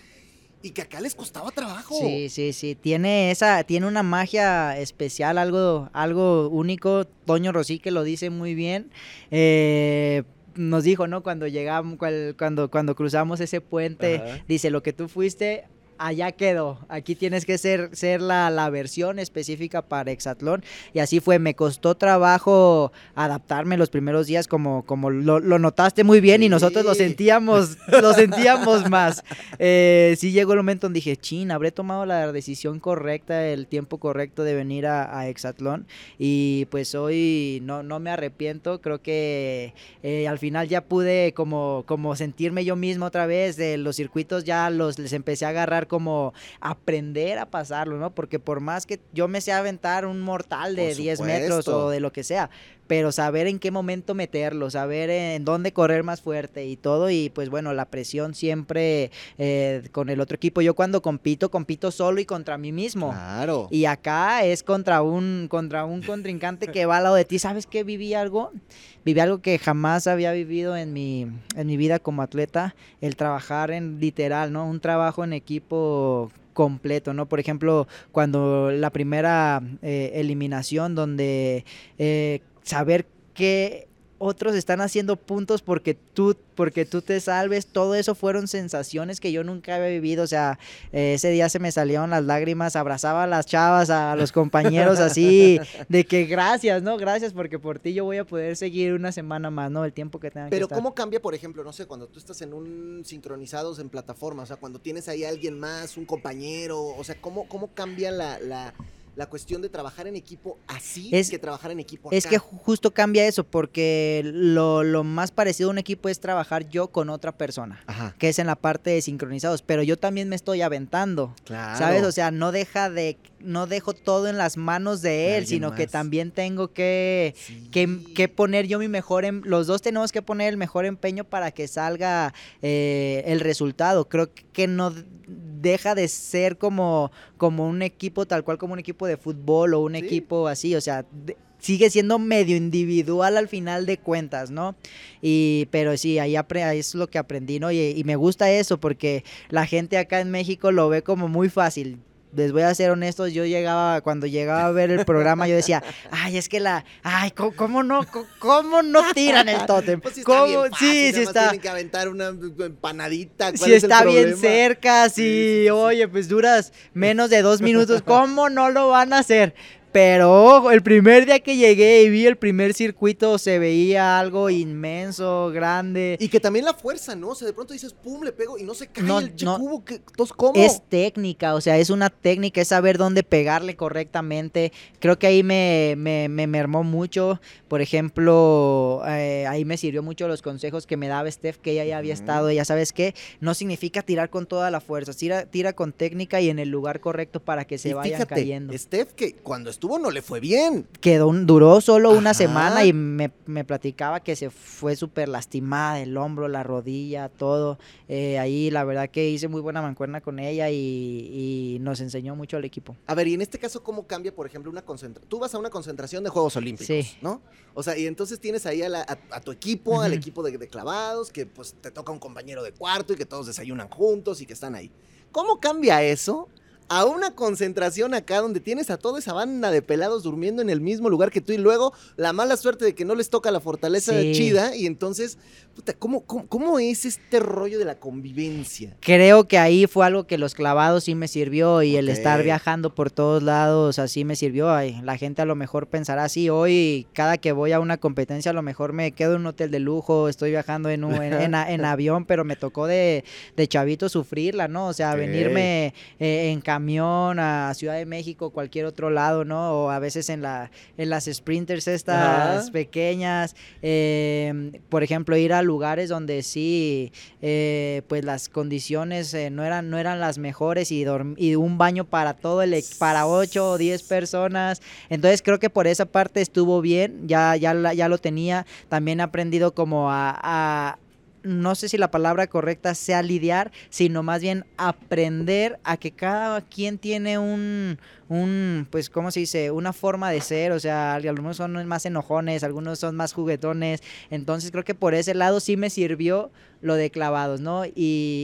A: y que acá les costaba trabajo.
E: Sí, sí, sí. Tiene esa, tiene una magia especial, algo, algo único. Toño Rosique lo dice muy bien. Eh, nos dijo, ¿no? Cuando llegamos, cual- cuando, cuando cruzamos ese puente,
A: Ajá.
E: dice, lo que tú fuiste, allá quedó. Aquí tienes que ser, ser la, la versión específica para Exatlón. Y así fue, me costó trabajo adaptarme los primeros días, como, como lo, lo notaste muy bien y nosotros lo sentíamos, lo sentíamos más. Eh, sí llegó el momento donde dije, chin, habré tomado la decisión correcta, el tiempo correcto de venir a, a Exatlón. Y pues hoy no, no me arrepiento, creo que eh, al final ya pude como, como sentirme yo mismo otra vez, de los circuitos ya los les empecé a agarrar como aprender a pasarlo, ¿no? Porque por más que yo me sé aventar un mortal de
A: Por
E: 10 metros o de lo que sea, pero saber en qué momento meterlo, saber en dónde correr más fuerte y todo, y pues bueno, la presión siempre eh, con el otro equipo. Yo cuando compito, compito solo y contra mí mismo.
A: Claro.
E: Y acá es contra un, contra un contrincante que va al lado de ti. ¿Sabes qué? Viví algo, viví algo que jamás había vivido en mi, en mi vida como atleta, el trabajar en literal, ¿no? Un trabajo en equipo completo, ¿no? Por ejemplo, cuando la primera eh, eliminación donde eh, saber qué otros están haciendo puntos porque tú, porque tú te salves. Todo eso fueron sensaciones que yo nunca había vivido. O sea, eh, ese día se me salieron las lágrimas, abrazaba a las chavas, a los compañeros así, de que gracias, ¿no? Gracias porque por ti yo voy a poder seguir una semana más, ¿no? El tiempo que tenga que
A: Pero
E: estar.
A: ¿cómo cambia, por ejemplo, no sé, cuando tú estás en un sincronizados en plataforma, o sea, cuando tienes ahí a alguien más, un compañero, o sea, ¿cómo, cómo cambia la, la, la cuestión de trabajar en equipo así
E: Es-
A: que trabajar en equipo
E: Es
A: acá?
E: que ju- justo cambia eso, porque lo, lo más parecido a un equipo es trabajar yo con otra persona,
A: Ajá,
E: que es en la parte de sincronizados, pero yo también me estoy aventando.
A: claro.
E: ¿Sabes? O sea, no deja de, no dejo todo en las manos
A: De
E: él, sino que también tengo que, que,
A: Sí.
E: que poner yo mi mejor, em- los dos tenemos que poner el mejor empeño para que salga eh, el resultado. Creo que- no deja de ser como, como un equipo tal cual como un equipo de fútbol o un
A: Sí.
E: equipo así, o sea, de- sigue siendo medio individual al final de cuentas, ¿no? Y, pero sí, ahí, ahí es lo que aprendí, ¿no? Y, y me gusta eso porque la gente acá en México lo ve como muy fácil. Les voy a ser honestos, yo llegaba, cuando llegaba a ver el programa, yo decía, ay, es que la, ay, ¿cómo, cómo no, cómo no tiran el tótem?
A: Pues sí está
E: ¿Cómo?
A: bien fácil,
E: sí, sí está.
A: Tienen que aventar una empanadita. ¿cuál
E: Si
A: es el
E: está bien cerca, si,
A: Sí, sí, sí.
E: oye, pues duras menos de dos minutos, ¿cómo no lo van a hacer? Pero el primer día que llegué y vi el primer circuito se veía algo inmenso, grande.
A: Y que también la fuerza, ¿no? O sea, de pronto dices, pum, le pego y no se cae
E: No,
A: el
E: no.
A: cubo. ¿cómo?
E: Es técnica, o sea, es una técnica, es saber dónde pegarle correctamente. Creo que ahí me, me, me mermó mucho. Por ejemplo, eh, ahí me sirvió mucho los consejos que me daba Steph, que ella ya había
A: Ujú.
E: estado. Ya sabes que no significa tirar con toda la fuerza, tira, tira con técnica y en el lugar correcto para que se
A: y
E: vayan
A: fíjate,
E: cayendo.
A: Steph, que cuando estuvo no le fue bien.
E: Quedó duró solo una semana y me, me platicaba que se fue súper lastimada el hombro, la rodilla, todo. Eh, ahí la verdad que hice muy buena mancuerna con ella y, y nos enseñó mucho al equipo.
A: A ver, y en este caso, ¿cómo cambia, por ejemplo, una concentración? Tú vas a una concentración de Juegos Olímpicos,
E: Sí.
A: ¿no? O sea, y entonces tienes ahí a, la- a- a tu equipo, al equipo de, de clavados, que pues te toca un compañero de cuarto y que todos desayunan juntos y que están ahí. ¿Cómo cambia eso a una concentración acá donde tienes a toda esa banda de pelados durmiendo en el mismo lugar que tú y luego la mala suerte de que no les toca la fortaleza
E: Sí.
A: chida y entonces, puta, ¿cómo, cómo, cómo es este rollo de la convivencia?
E: Creo que ahí fue algo que los clavados sí me sirvió y el estar viajando por todos lados así me sirvió. Ay, la gente a lo mejor pensará así, hoy cada que voy a una competencia a lo mejor me quedo en un hotel de lujo, estoy viajando en, un, en, en a- en avión, pero me tocó de, de chavito sufrirla, ¿no? O sea, venirme eh, en camión a Ciudad de México, cualquier otro lado, ¿no? O a veces en, la, en las sprinters estas
A: Ajá.
E: pequeñas, eh, por ejemplo, ir a lugares donde sí, eh, pues las condiciones eh, no, eran, no eran las mejores y, y un baño para todo el, para 8 o 10 personas. Entonces creo que por esa parte estuvo bien, ya, ya, ya lo tenía. También he aprendido como a- a no sé si la palabra correcta sea lidiar, sino más bien aprender a que cada quien tiene un, un, pues, ¿cómo se dice? Una forma de ser, o sea, al- algunos son más enojones, algunos son más juguetones, entonces creo que por ese lado sí me sirvió lo de clavados, ¿no? Y,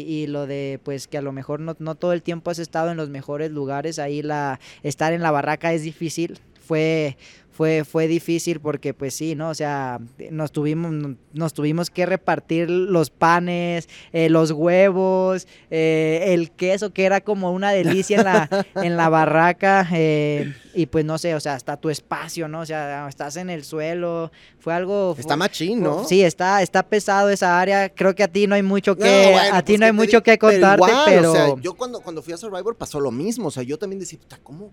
E: y lo de, pues, que a lo mejor no, no todo el tiempo has estado en los mejores lugares, ahí la, estar en la barraca es difícil, fue, fue, fue difícil porque pues sí, ¿no? O sea, nos tuvimos, nos tuvimos que repartir los panes, eh, los huevos, eh, el queso que era como una delicia en la, en la barraca eh, y pues no sé, o sea, hasta tu espacio, ¿no? O sea, estás en el suelo, fue algo...
A: Está machín, ¿no?
E: Sí, está, está pesado esa área. Creo que a ti no hay mucho
A: No,
E: que,
A: bueno,
E: a ti
A: pues,
E: no hay
A: ¿qué te
E: mucho que contarte,
A: igual,
E: pero,
A: O sea, yo cuando, cuando fui a Survivor pasó lo mismo. O sea, yo también decía, puta, ¿cómo?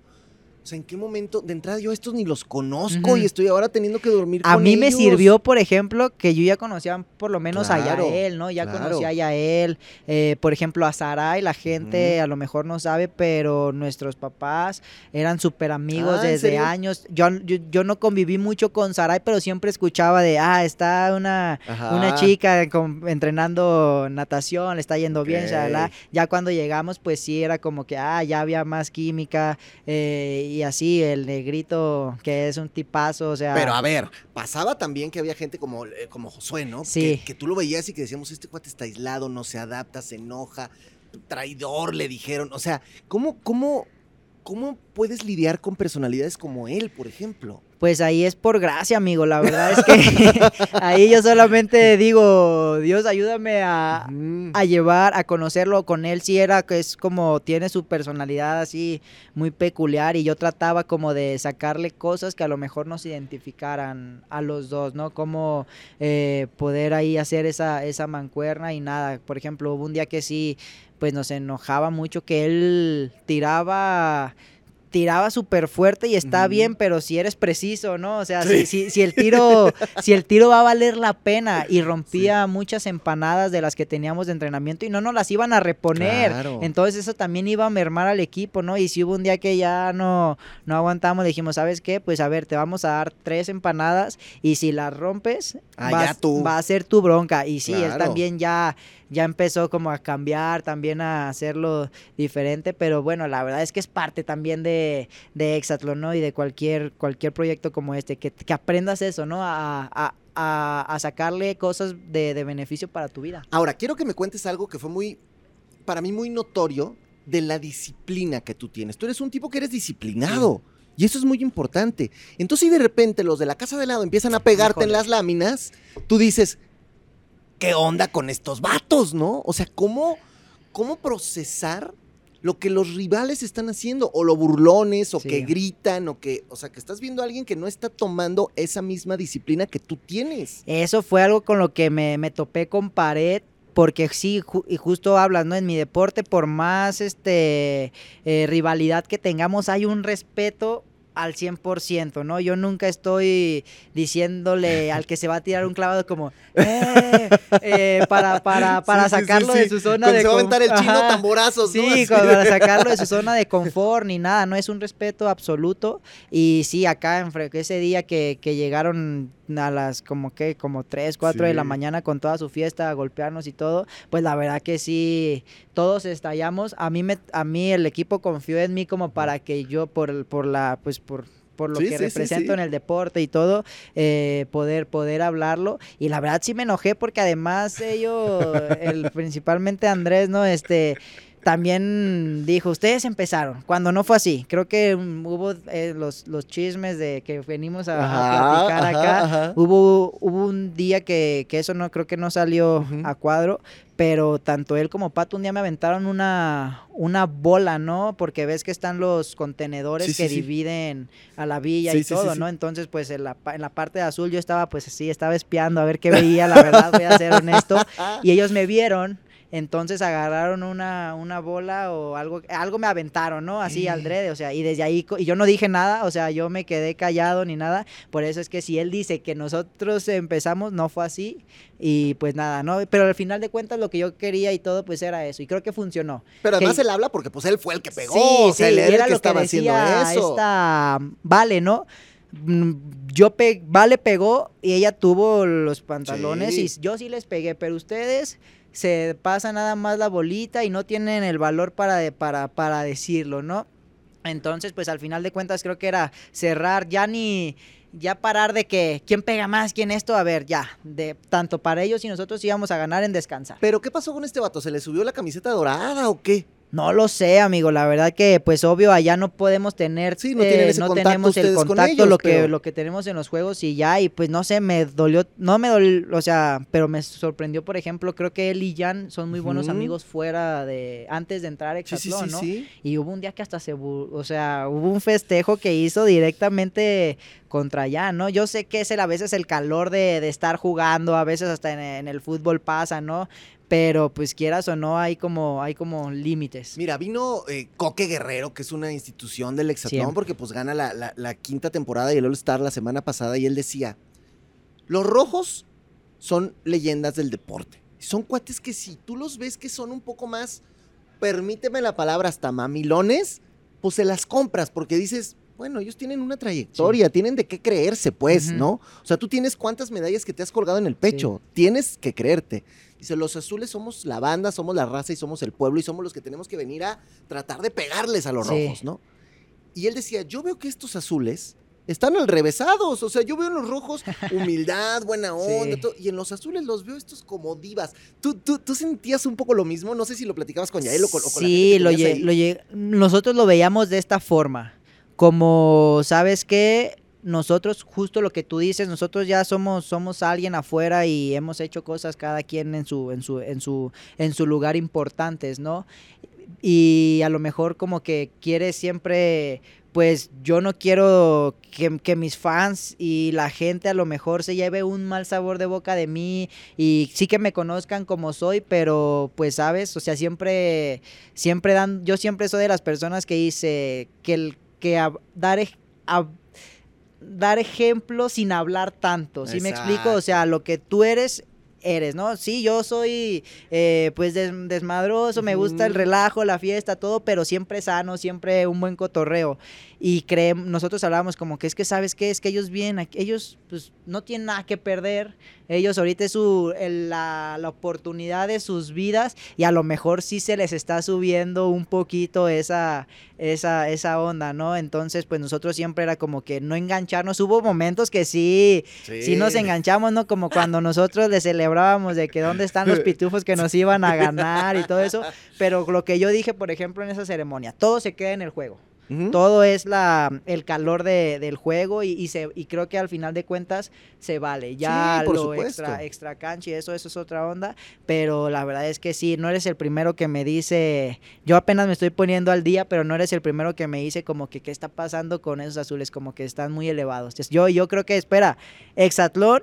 A: O sea, ¿en qué momento? De entrada yo estos ni los conozco y estoy ahora teniendo que dormir
E: a
A: con
E: mí me sirvió, por ejemplo, que yo ya conocía por lo menos
A: Claro,
E: a Yael, ¿no? Ya
A: claro.
E: conocía a Yael, eh, por ejemplo, a Sarai, la gente a lo mejor no sabe, pero nuestros papás eran súper amigos
A: Ah, ¿en
E: desde años. Yo, yo, yo no conviví mucho con Sarai, pero siempre escuchaba de, ah, está una,
A: Ajá.
E: una chica con- entrenando natación, le está yendo bien, shalala. Ya cuando llegamos, pues sí, era como que, ah, ya había más química eh, y así, el negrito que es un tipazo, o sea...
A: Pero a ver, pasaba también que había gente como, eh, como Josué, ¿no?
E: Sí.
A: Que, que tú lo veías y que decíamos, este cuate está aislado, no se adapta, se enoja, traidor, le dijeron. O sea, ¿cómo, cómo, cómo puedes lidiar con personalidades como él, por ejemplo?
E: Pues ahí es por gracia, amigo. La verdad es que ahí yo solamente digo, Dios, ayúdame a, llevar, a conocerlo con él. Sí era que es como, tiene su personalidad así muy peculiar y yo trataba como de sacarle cosas que a lo mejor nos identificaran a los dos, ¿no? Como eh, poder ahí hacer esa, esa mancuerna y nada. Por ejemplo, hubo un día que sí, pues nos enojaba mucho que él tiraba tiraba súper fuerte y está bien, pero si eres preciso, ¿no? O sea, si, si, si el tiro, si el tiro va a valer la pena y rompía muchas empanadas de las que teníamos de entrenamiento y no nos las iban a reponer.
A: Claro.
E: Entonces eso también iba a mermar al equipo, ¿no? Y si hubo un día que ya no, no aguantamos, dijimos, ¿sabes qué? Pues a ver, te vamos a dar tres empanadas y si las rompes,
A: Ah,
E: vas- va a ser tu bronca. Y sí, él
A: Claro.
E: también ya, ya empezó como a cambiar, también a hacerlo diferente, pero bueno, la verdad es que es parte también de, de Exatlón, ¿no? Y de cualquier, cualquier proyecto como este, que, que aprendas eso, ¿no? A, a- a- a sacarle cosas de, de beneficio para tu vida.
A: Ahora, quiero que me cuentes algo que fue muy, para mí muy notorio de la disciplina que tú tienes. Tú eres un tipo que eres disciplinado. Y eso es muy importante. Entonces, si de repente los de la casa de lado empiezan a pegarte en las láminas, tú dices, ¿qué onda con estos vatos, no? O sea, ¿cómo, cómo procesar lo que los rivales están haciendo? O lo burlones, o
E: Sí.
A: que gritan, o que, o sea, que estás viendo a alguien que no está tomando esa misma disciplina que tú tienes.
E: Eso fue algo con lo que me, me topé con pared. Porque sí, ju- y justo hablas, ¿no? En mi deporte, por más este eh, rivalidad que tengamos, hay un respeto al 100%, ¿no? Yo nunca estoy diciéndole al que se va a tirar un clavado como, "Eh", eh, para, para, para
A: Sí, sí, sí,
E: sacarlo
A: sí.
E: de su zona
A: Cuando
E: de
A: se va a
E: con-
A: aventar el chino
E: Ajá.
A: tamborazos, ¿no?
E: Sí,
A: Así.
E: como para sacarlo de su zona de confort ni nada, no es un respeto absoluto. Y sí, acá en ese día que, que llegaron a las como que como 3, 4 de la mañana con toda su fiesta a golpearnos y todo, pues la verdad que sí, todos estallamos. A mí me, a mí el equipo confió en mí como para que yo por, por la, pues por por lo
A: Sí,
E: que
A: sí,
E: represento
A: sí.
E: en el deporte y todo, eh, poder, poder hablarlo. Y la verdad sí me enojé porque además ellos, el, principalmente Andrés, ¿no? Este, también dijo, ustedes empezaron, cuando no fue así. Creo que mm, hubo eh, los, los chismes de que venimos a, a
A: Ajá,
E: platicar
A: ajá,
E: acá.
A: ajá.
E: Hubo, hubo un día que, que eso no creo que no salió a cuadro, pero tanto él como Pato un día me aventaron una, una bola, ¿no? Porque ves que están los contenedores
A: Sí,
E: que
A: sí.
E: dividen a la villa y todo. ¿no? Entonces, pues en la, en la parte de azul yo estaba, pues sí, estaba espiando a ver qué veía, la verdad, voy a ser honesto. Y ellos me vieron, entonces agarraron una, una bola o algo, algo me aventaron, ¿no? Así al drede, o sea, y desde ahí, y yo no dije nada, o sea, yo me quedé callado ni nada, por eso es que si él dice que nosotros empezamos, no fue así, y pues nada, ¿no? Pero al final de cuentas lo que yo quería y todo, pues era eso, y creo que funcionó.
A: Pero además
E: que-
A: él habla porque pues él fue el que pegó.
E: Sí,
A: o sea,
E: sí,
A: él era el que
E: lo
A: estaba
E: que
A: haciendo
E: decía
A: eso.
E: esta Vale, ¿no? Mm, Yo pe Vale pegó y ella tuvo los pantalones
A: Sí.
E: y yo sí les pegué, pero ustedes se pasan nada más la bolita y no tienen el valor para, de- para, para decirlo, ¿no? Entonces, pues al final de cuentas creo que era cerrar, ya ni, ya parar de que quién pega más, quién esto, a ver, ya, de tanto para ellos y nosotros íbamos a ganar en descansar.
A: Pero ¿qué pasó con este vato? ¿Se le subió la camiseta dorada o qué?
E: No lo sé, amigo. La verdad que, pues, obvio, allá no podemos tener,
A: Sí, no tienen ese
E: no
A: contacto
E: tenemos el contacto,
A: ellos,
E: lo que, lo que tenemos en los juegos y ya, y pues no sé, me dolió, no me dolió, o sea, pero me sorprendió, por ejemplo, creo que él y Jan son muy buenos amigos fuera de, antes de entrar a
A: Sí, sí,
E: Exatlón,
A: sí,
E: ¿no?
A: sí.
E: Y hubo un día que hasta se, o sea, hubo un festejo que hizo directamente contra Jan, ¿no? Yo sé que es el, a veces el calor de, de estar jugando, a veces hasta en, en el fútbol pasa, ¿no? Pero pues quieras o no, hay como, hay como límites.
A: Mira, vino eh, Coque Guerrero, que es una institución del Hexatlón,
E: Siempre.
A: porque pues gana la, la- la quinta temporada y el All-Star la semana pasada, y él decía, los rojos son leyendas del deporte. Son cuates que si tú los ves que son un poco más, permíteme la palabra, hasta mamilones, pues se las compras, porque dices, bueno, ellos tienen una trayectoria, tienen de qué creerse, pues. ¿no? O sea, tú tienes cuántas medallas que te has colgado en el pecho, tienes que creerte. Dice, los azules somos la banda, somos la raza y somos el pueblo y somos los que tenemos que venir a tratar de pegarles a los
E: Sí.
A: rojos, ¿no? Y él decía, yo veo que estos azules están al revesados, o sea, yo veo en los rojos humildad, buena onda, todo, y en los azules los veo estos como divas. ¿Tú, tú, tú sentías un poco lo mismo? No sé si lo platicabas con Yael o con, o con la
E: sí,
A: gente que
E: lo
A: ahí.
E: lo nosotros lo veíamos de esta forma. Como, ¿sabes qué? nosotros, justo lo que tú dices, nosotros ya somos, somos alguien afuera y hemos hecho cosas cada quien en su, en su, en su, en su lugar importantes, ¿no? Y a lo mejor como que quieres siempre pues yo no quiero que, que, mis fans y la gente a lo mejor se lleve un mal sabor de boca de mí y sí que me conozcan como soy, pero pues sabes, o sea, siempre, siempre dan, yo siempre soy de las personas que dice que, el, que a, dar, a, dar ejemplo sin hablar tanto, ¿sí me explico? O sea, lo que tú eres eres, ¿no? Sí, yo soy eh, pues des desmadroso, me gusta el relajo, la fiesta, todo, pero siempre sano, siempre un buen cotorreo. Y creemos, nosotros hablábamos como que es que, ¿sabes qué? Es que ellos vienen, ellos pues no tienen nada que perder, ellos ahorita es su, el, la, la, oportunidad de sus vidas y a lo mejor sí se les está subiendo un poquito esa, esa, esa onda, ¿no? Entonces, pues nosotros siempre era como que no engancharnos. Hubo momentos que sí, sí, sí nos enganchamos, ¿no? Como cuando nosotros le celebrábamos de que dónde están los pitufos que nos iban a ganar y todo eso. Pero lo que yo dije, por ejemplo, en esa ceremonia, todo se queda en el juego. Uh -huh. Todo es la, el calor de, del juego y, y, se, y creo que al final de cuentas se vale. Ya
A: sí,
E: lo extra, extra cancha y eso, eso es otra onda. Pero la verdad es que sí, no eres el primero que me dice. Yo apenas me estoy poniendo al día, pero no eres el primero que me dice como que qué está pasando con esos azules, como que están muy elevados. Yo, yo creo que, espera, Exatlón,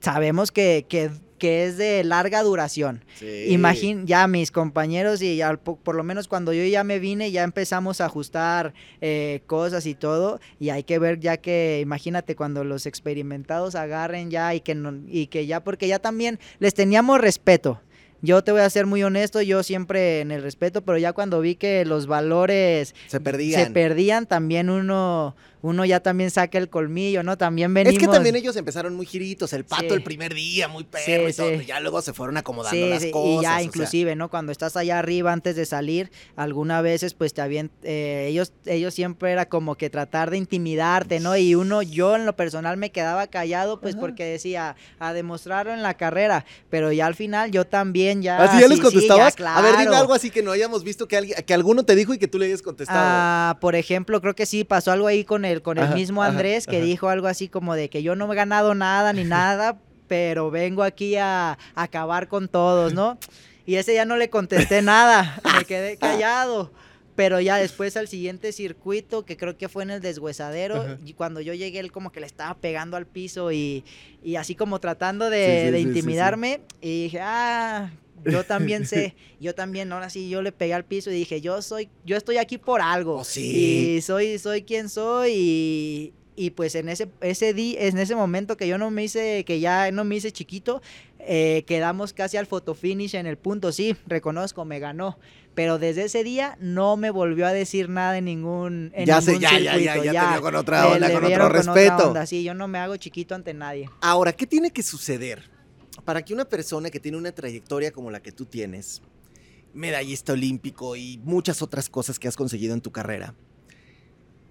E: sabemos que, que que es de larga duración. Sí. Imagín, ya mis compañeros y ya, por, por, lo menos cuando yo ya me vine, ya empezamos a ajustar eh, cosas y todo, y hay que ver ya que, imagínate, cuando los experimentados agarren ya y que, no, y que ya, porque ya también les teníamos respeto. Yo te voy a ser muy honesto, yo siempre en el respeto, pero ya cuando vi que los valores
A: se perdían,
E: se perdían también uno uno ya también saca el colmillo, ¿no? También venimos...
A: Es que también ellos empezaron muy giritos, el pato sí. el primer día, muy perro sí, y todo, sí. ya luego se fueron acomodando las cosas.
E: Y ya inclusive, sea. ¿no? Cuando estás allá arriba antes de salir, algunas veces pues te habían, eh, ellos, ellos siempre era como que tratar de intimidarte, ¿no? Y uno, yo en lo personal me quedaba callado pues Ajá. porque decía, a demostrarlo en la carrera, pero ya al final yo también ya...
A: ¿Así ya les contestabas? Ya, claro. A ver, dime algo así que no hayamos visto que, alguien, que alguno te dijo y que tú le hayas contestado.
E: Ah, por ejemplo, creo que sí, pasó algo ahí con el, con el ajá, mismo Andrés ajá, que dijo algo así como de que yo no he ganado nada ni nada, pero vengo aquí a, a, acabar con todos, ¿no? Y ese ya no le contesté nada, me quedé callado. Pero ya después al siguiente circuito, que creo que fue en el deshuesadero, Ajá. y cuando yo llegué, él como que le estaba pegando al piso y, y así como tratando de, sí, sí, de intimidarme. Sí, y dije, ah, yo también sé, yo también, ahora sí, yo le pegué al piso y dije, yo soy, yo estoy aquí por algo.
A: Oh, sí.
E: Y soy, soy quien soy y, y pues en ese, ese día, en ese momento que yo no me hice, que ya no me hice chiquito, eh, quedamos casi al fotofinish en el punto, sí, reconozco, me ganó. Pero desde ese día no me volvió a decir nada en ningún, en
A: ya
E: ningún
A: sé, ya,
E: circuito.
A: Ya, ya, ya, ya te con otra onda, le, con otro respeto. Con otra onda,
E: sí, yo no me hago chiquito ante nadie.
A: Ahora, ¿qué tiene que suceder para que una persona que tiene una trayectoria como la que tú tienes, medallista olímpico y muchas otras cosas que has conseguido en tu carrera,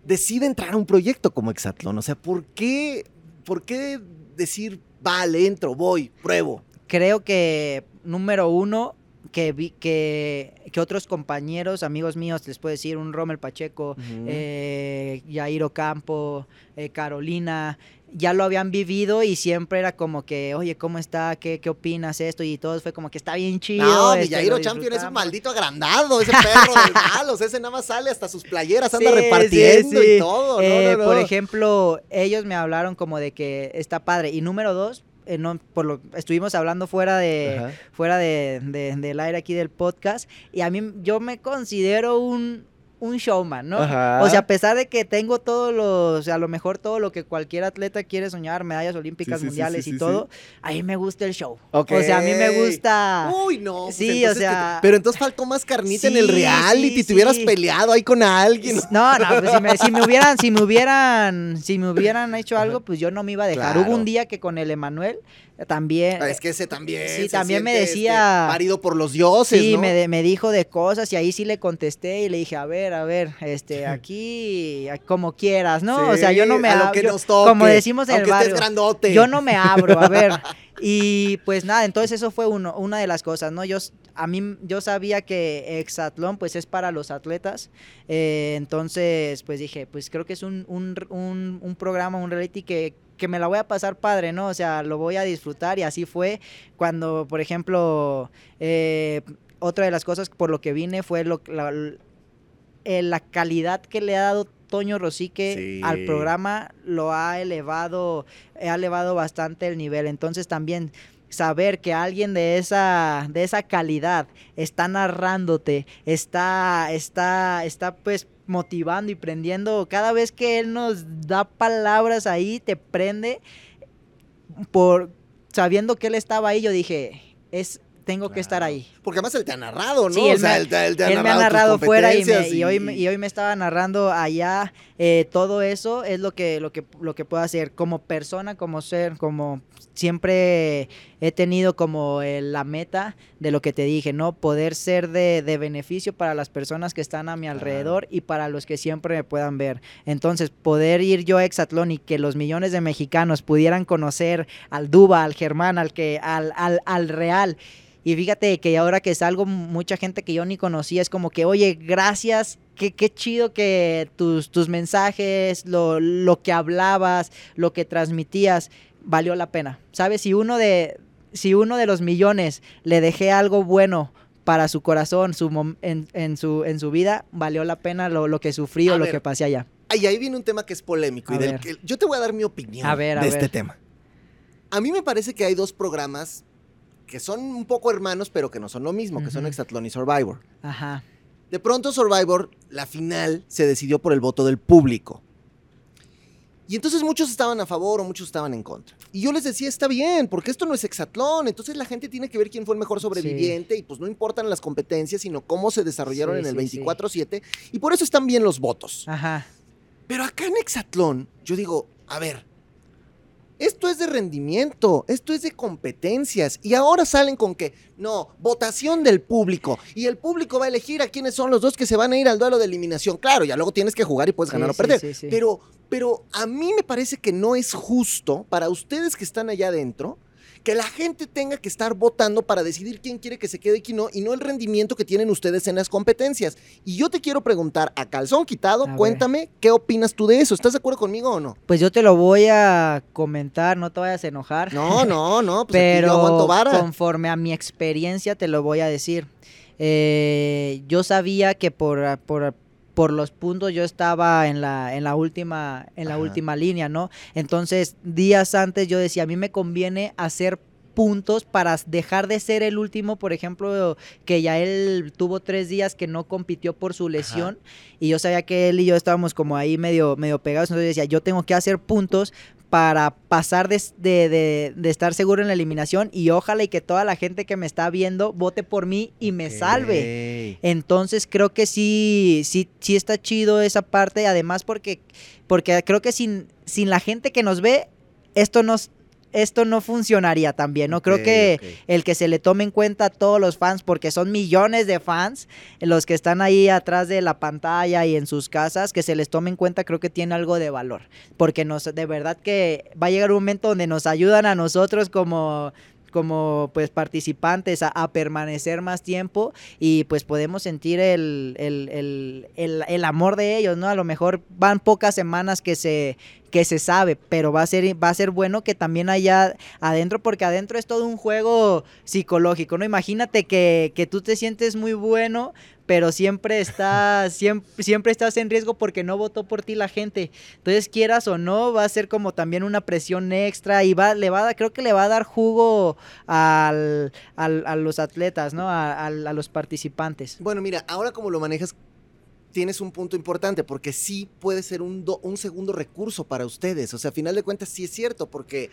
A: decide entrar a un proyecto como Exatlón? O sea, ¿por qué, por qué decir, vale, entro, voy, pruebo?
E: Creo que, número uno, que, vi, que, que, otros compañeros, amigos míos, les puedo decir, un Rommel Pacheco, uh -huh. eh, Yairo Campo, eh, Carolina, ya lo habían vivido y siempre era como que, oye, ¿cómo está? ¿Qué, qué opinas esto? Y todo fue como que está bien chido.
A: No, este, Champion es un maldito agrandado, ese perro del mal, o sea, ese nada más sale hasta sus playeras, anda sí, repartiendo sí, sí. y todo.
E: Eh,
A: no, no, no.
E: Por ejemplo, ellos me hablaron como de que está padre. Y número dos, eh, no, por lo estuvimos hablando fuera de Ajá. fuera de, de, del aire aquí del podcast y a mí yo me considero un un showman, ¿no? Ajá. O sea, a pesar de que tengo todos los, o sea, a lo mejor todo lo que cualquier atleta quiere soñar, medallas olímpicas, sí, sí, mundiales sí, y todo, a mí me gusta el show. Okay. O sea, a mí me gusta.
A: Uy, no. Pues
E: sí, o sea.
A: Te... Pero entonces faltó más carnita en el reality, te hubieras peleado ahí con alguien.
E: No, no, pues si me, si me, hubieran, si me hubieran, si me hubieran hecho algo, pues yo no me iba a dejar. Claro. Hubo un día que con el Emanuel también.
A: Ah, es que ese también.
E: Sí, también me decía.
A: Este, parido por los dioses.
E: Sí,
A: ¿no?
E: me, me, dijo de cosas y ahí sí le contesté y le dije, a ver, a ver, este, aquí, como quieras, ¿no? Sí, o sea, yo no me
A: abro. Como decimos en
E: el barrio.
A: Estés grandote.
E: Yo no me abro, a ver. Y pues nada, entonces eso fue uno, una de las cosas, ¿no? Yo, a mí, yo sabía que Exatlón pues es para los atletas, eh, entonces pues dije, pues creo que es un, un, un- un programa, un reality que, que me la voy a pasar padre, ¿no? O sea, lo voy a disfrutar y así fue cuando, por ejemplo, eh, otra de las cosas por lo que vine fue lo, la, eh, la calidad que le ha dado Toño Rosique
A: Sí.
E: al programa lo ha elevado, ha elevado bastante el nivel. Entonces también saber que alguien de esa, de esa calidad está narrándote, está, está, está pues motivando y prendiendo. Cada vez que él nos da palabras ahí, te prende por sabiendo que él estaba ahí, yo dije, es tengo que estar ahí.
A: Porque además él te ha narrado, ¿no?
E: Sí,
A: o
E: él
A: sea,
E: me-
A: él te, él te ha
E: Él me ha narrado fuera y, me- y hoy, me- y hoy me estaba narrando allá. eh, todo eso es lo que, lo, que, lo que puedo hacer como persona, como ser, como siempre he tenido como eh, la meta de lo que te dije, ¿no? Poder ser de, de beneficio para las personas que están a mi alrededor y para los que siempre me puedan ver. Entonces, poder ir yo a Exatlón y que los millones de mexicanos pudieran conocer al Duba, al Germán, al, que, al, al, al Real. Y fíjate que ahora que salgo, mucha gente que yo ni conocía es como que, oye, gracias, qué, qué chido que tus, tus mensajes, lo, lo que hablabas, lo que transmitías, valió la pena. ¿Sabes? Si uno de, si uno de los millones le dejé algo bueno para su corazón su en, en su, en su vida, valió la pena lo, lo que sufrí
A: A
E: o lo que pasé allá.
A: Ay, ahí viene un tema que es polémico
E: A
A: y del que yo te voy a dar mi opinión
E: A ver,
A: de
E: ver.
A: este tema. A mí me parece que hay dos programas que son un poco hermanos, pero que no son lo mismo, que son. Exatlón y Survivor.
E: Ajá.
A: De pronto Survivor, la final se decidió por el voto del público. Y entonces muchos estaban a favor o muchos estaban en contra. Y yo les decía, está bien, porque esto no es hexatlón, entonces la gente tiene que ver quién fue el mejor sobreviviente y pues no importan las competencias, sino cómo se desarrollaron
E: Sí,
A: en el
E: sí.
A: 24/7 y por eso están bien los votos.
E: Ajá.
A: Pero acá en Hexatlón, yo digo, a ver, esto es de rendimiento, esto es de competencias. Y ahora salen con que, no, votación del público. Y el público va a elegir a quiénes son los dos que se van a ir al duelo de eliminación. Claro, ya luego tienes que jugar y puedes
E: Sí,
A: ganar o perder.
E: sí, sí.
A: Pero, pero a mí me parece que no es justo para ustedes que están allá adentro que la gente tenga que estar votando para decidir quién quiere que se quede y quién no, y no el rendimiento que tienen ustedes en las competencias. Y yo te quiero preguntar, a calzón quitado,
E: A
A: cuéntame, ¿qué opinas tú de eso? ¿Estás de acuerdo conmigo o no?
E: Pues yo te lo voy a comentar, no te vayas a enojar.
A: No, no, no, pues aquí yo
E: pero
A: aguanto vara.
E: conforme a mi experiencia te lo voy a decir. Eh, yo sabía que por, por, por los puntos yo estaba en la, en la última, en la
A: Ajá.
E: última línea, ¿no? Entonces, días antes yo decía, a mí me conviene hacer puntos para dejar de ser el último, por ejemplo, que ya él tuvo tres días que no compitió por su lesión y yo sabía que él y yo estábamos como ahí medio, medio pegados, entonces decía, yo tengo que hacer puntos para pasar de, de- de- de estar seguro en la eliminación y ojalá y que toda la gente que me está viendo vote por mí y me salve. Entonces creo que sí, sí, sí está chido esa parte, además porque, porque creo que sin, sin la gente que nos ve, esto nos esto no funcionaría también, ¿no? Creo que el que se le tome en cuenta a todos los fans, porque son millones de fans, los que están ahí atrás de la pantalla y en sus casas, que se les tome en cuenta, creo que tiene algo de valor, porque nos, de verdad que va a llegar un momento donde nos ayudan a nosotros como como pues participantes a, a permanecer más tiempo y pues podemos sentir el, el, el, el amor de ellos, ¿no? A lo mejor van pocas semanas que se, que se sabe, pero va a ser, va a ser bueno que también haya adentro, porque adentro es todo un juego psicológico, ¿no? Imagínate que, que tú te sientes muy bueno, pero siempre estás, siempre, siempre estás en riesgo porque no votó por ti la gente. Entonces, quieras o no, va a ser como también una presión extra y va, le va a creo que le va a dar jugo al, al- a los atletas, ¿no? A, al- a los participantes.
A: Bueno, mira, ahora como lo manejas, tienes un punto importante, porque sí puede ser un, do- un segundo recurso para ustedes. O sea, a final de cuentas sí es cierto, porque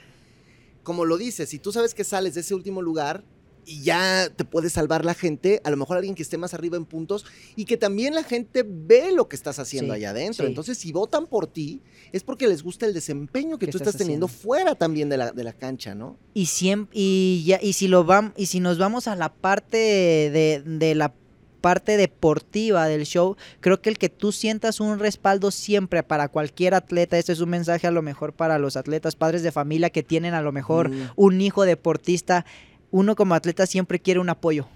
A: como lo dices, si tú sabes que sales de ese último lugar y ya te puede salvar la gente, a lo mejor alguien que esté más arriba en puntos y que también la gente ve lo que estás haciendo
E: Sí,
A: allá adentro.
E: sí.
A: Entonces, si votan por ti, es porque les gusta el desempeño que
E: ¿Qué
A: tú
E: estás
A: estás teniendo fuera también de la, de la cancha, ¿no?
E: Y siempre, y ya, y si lo vam- y si nos vamos a la parte de, de la parte deportiva del show, creo que el que tú sientas un respaldo siempre para cualquier atleta, este es un mensaje a lo mejor para los atletas, padres de familia que tienen a lo mejor
A: Mm.
E: un hijo deportista, uno como atleta siempre quiere un apoyo.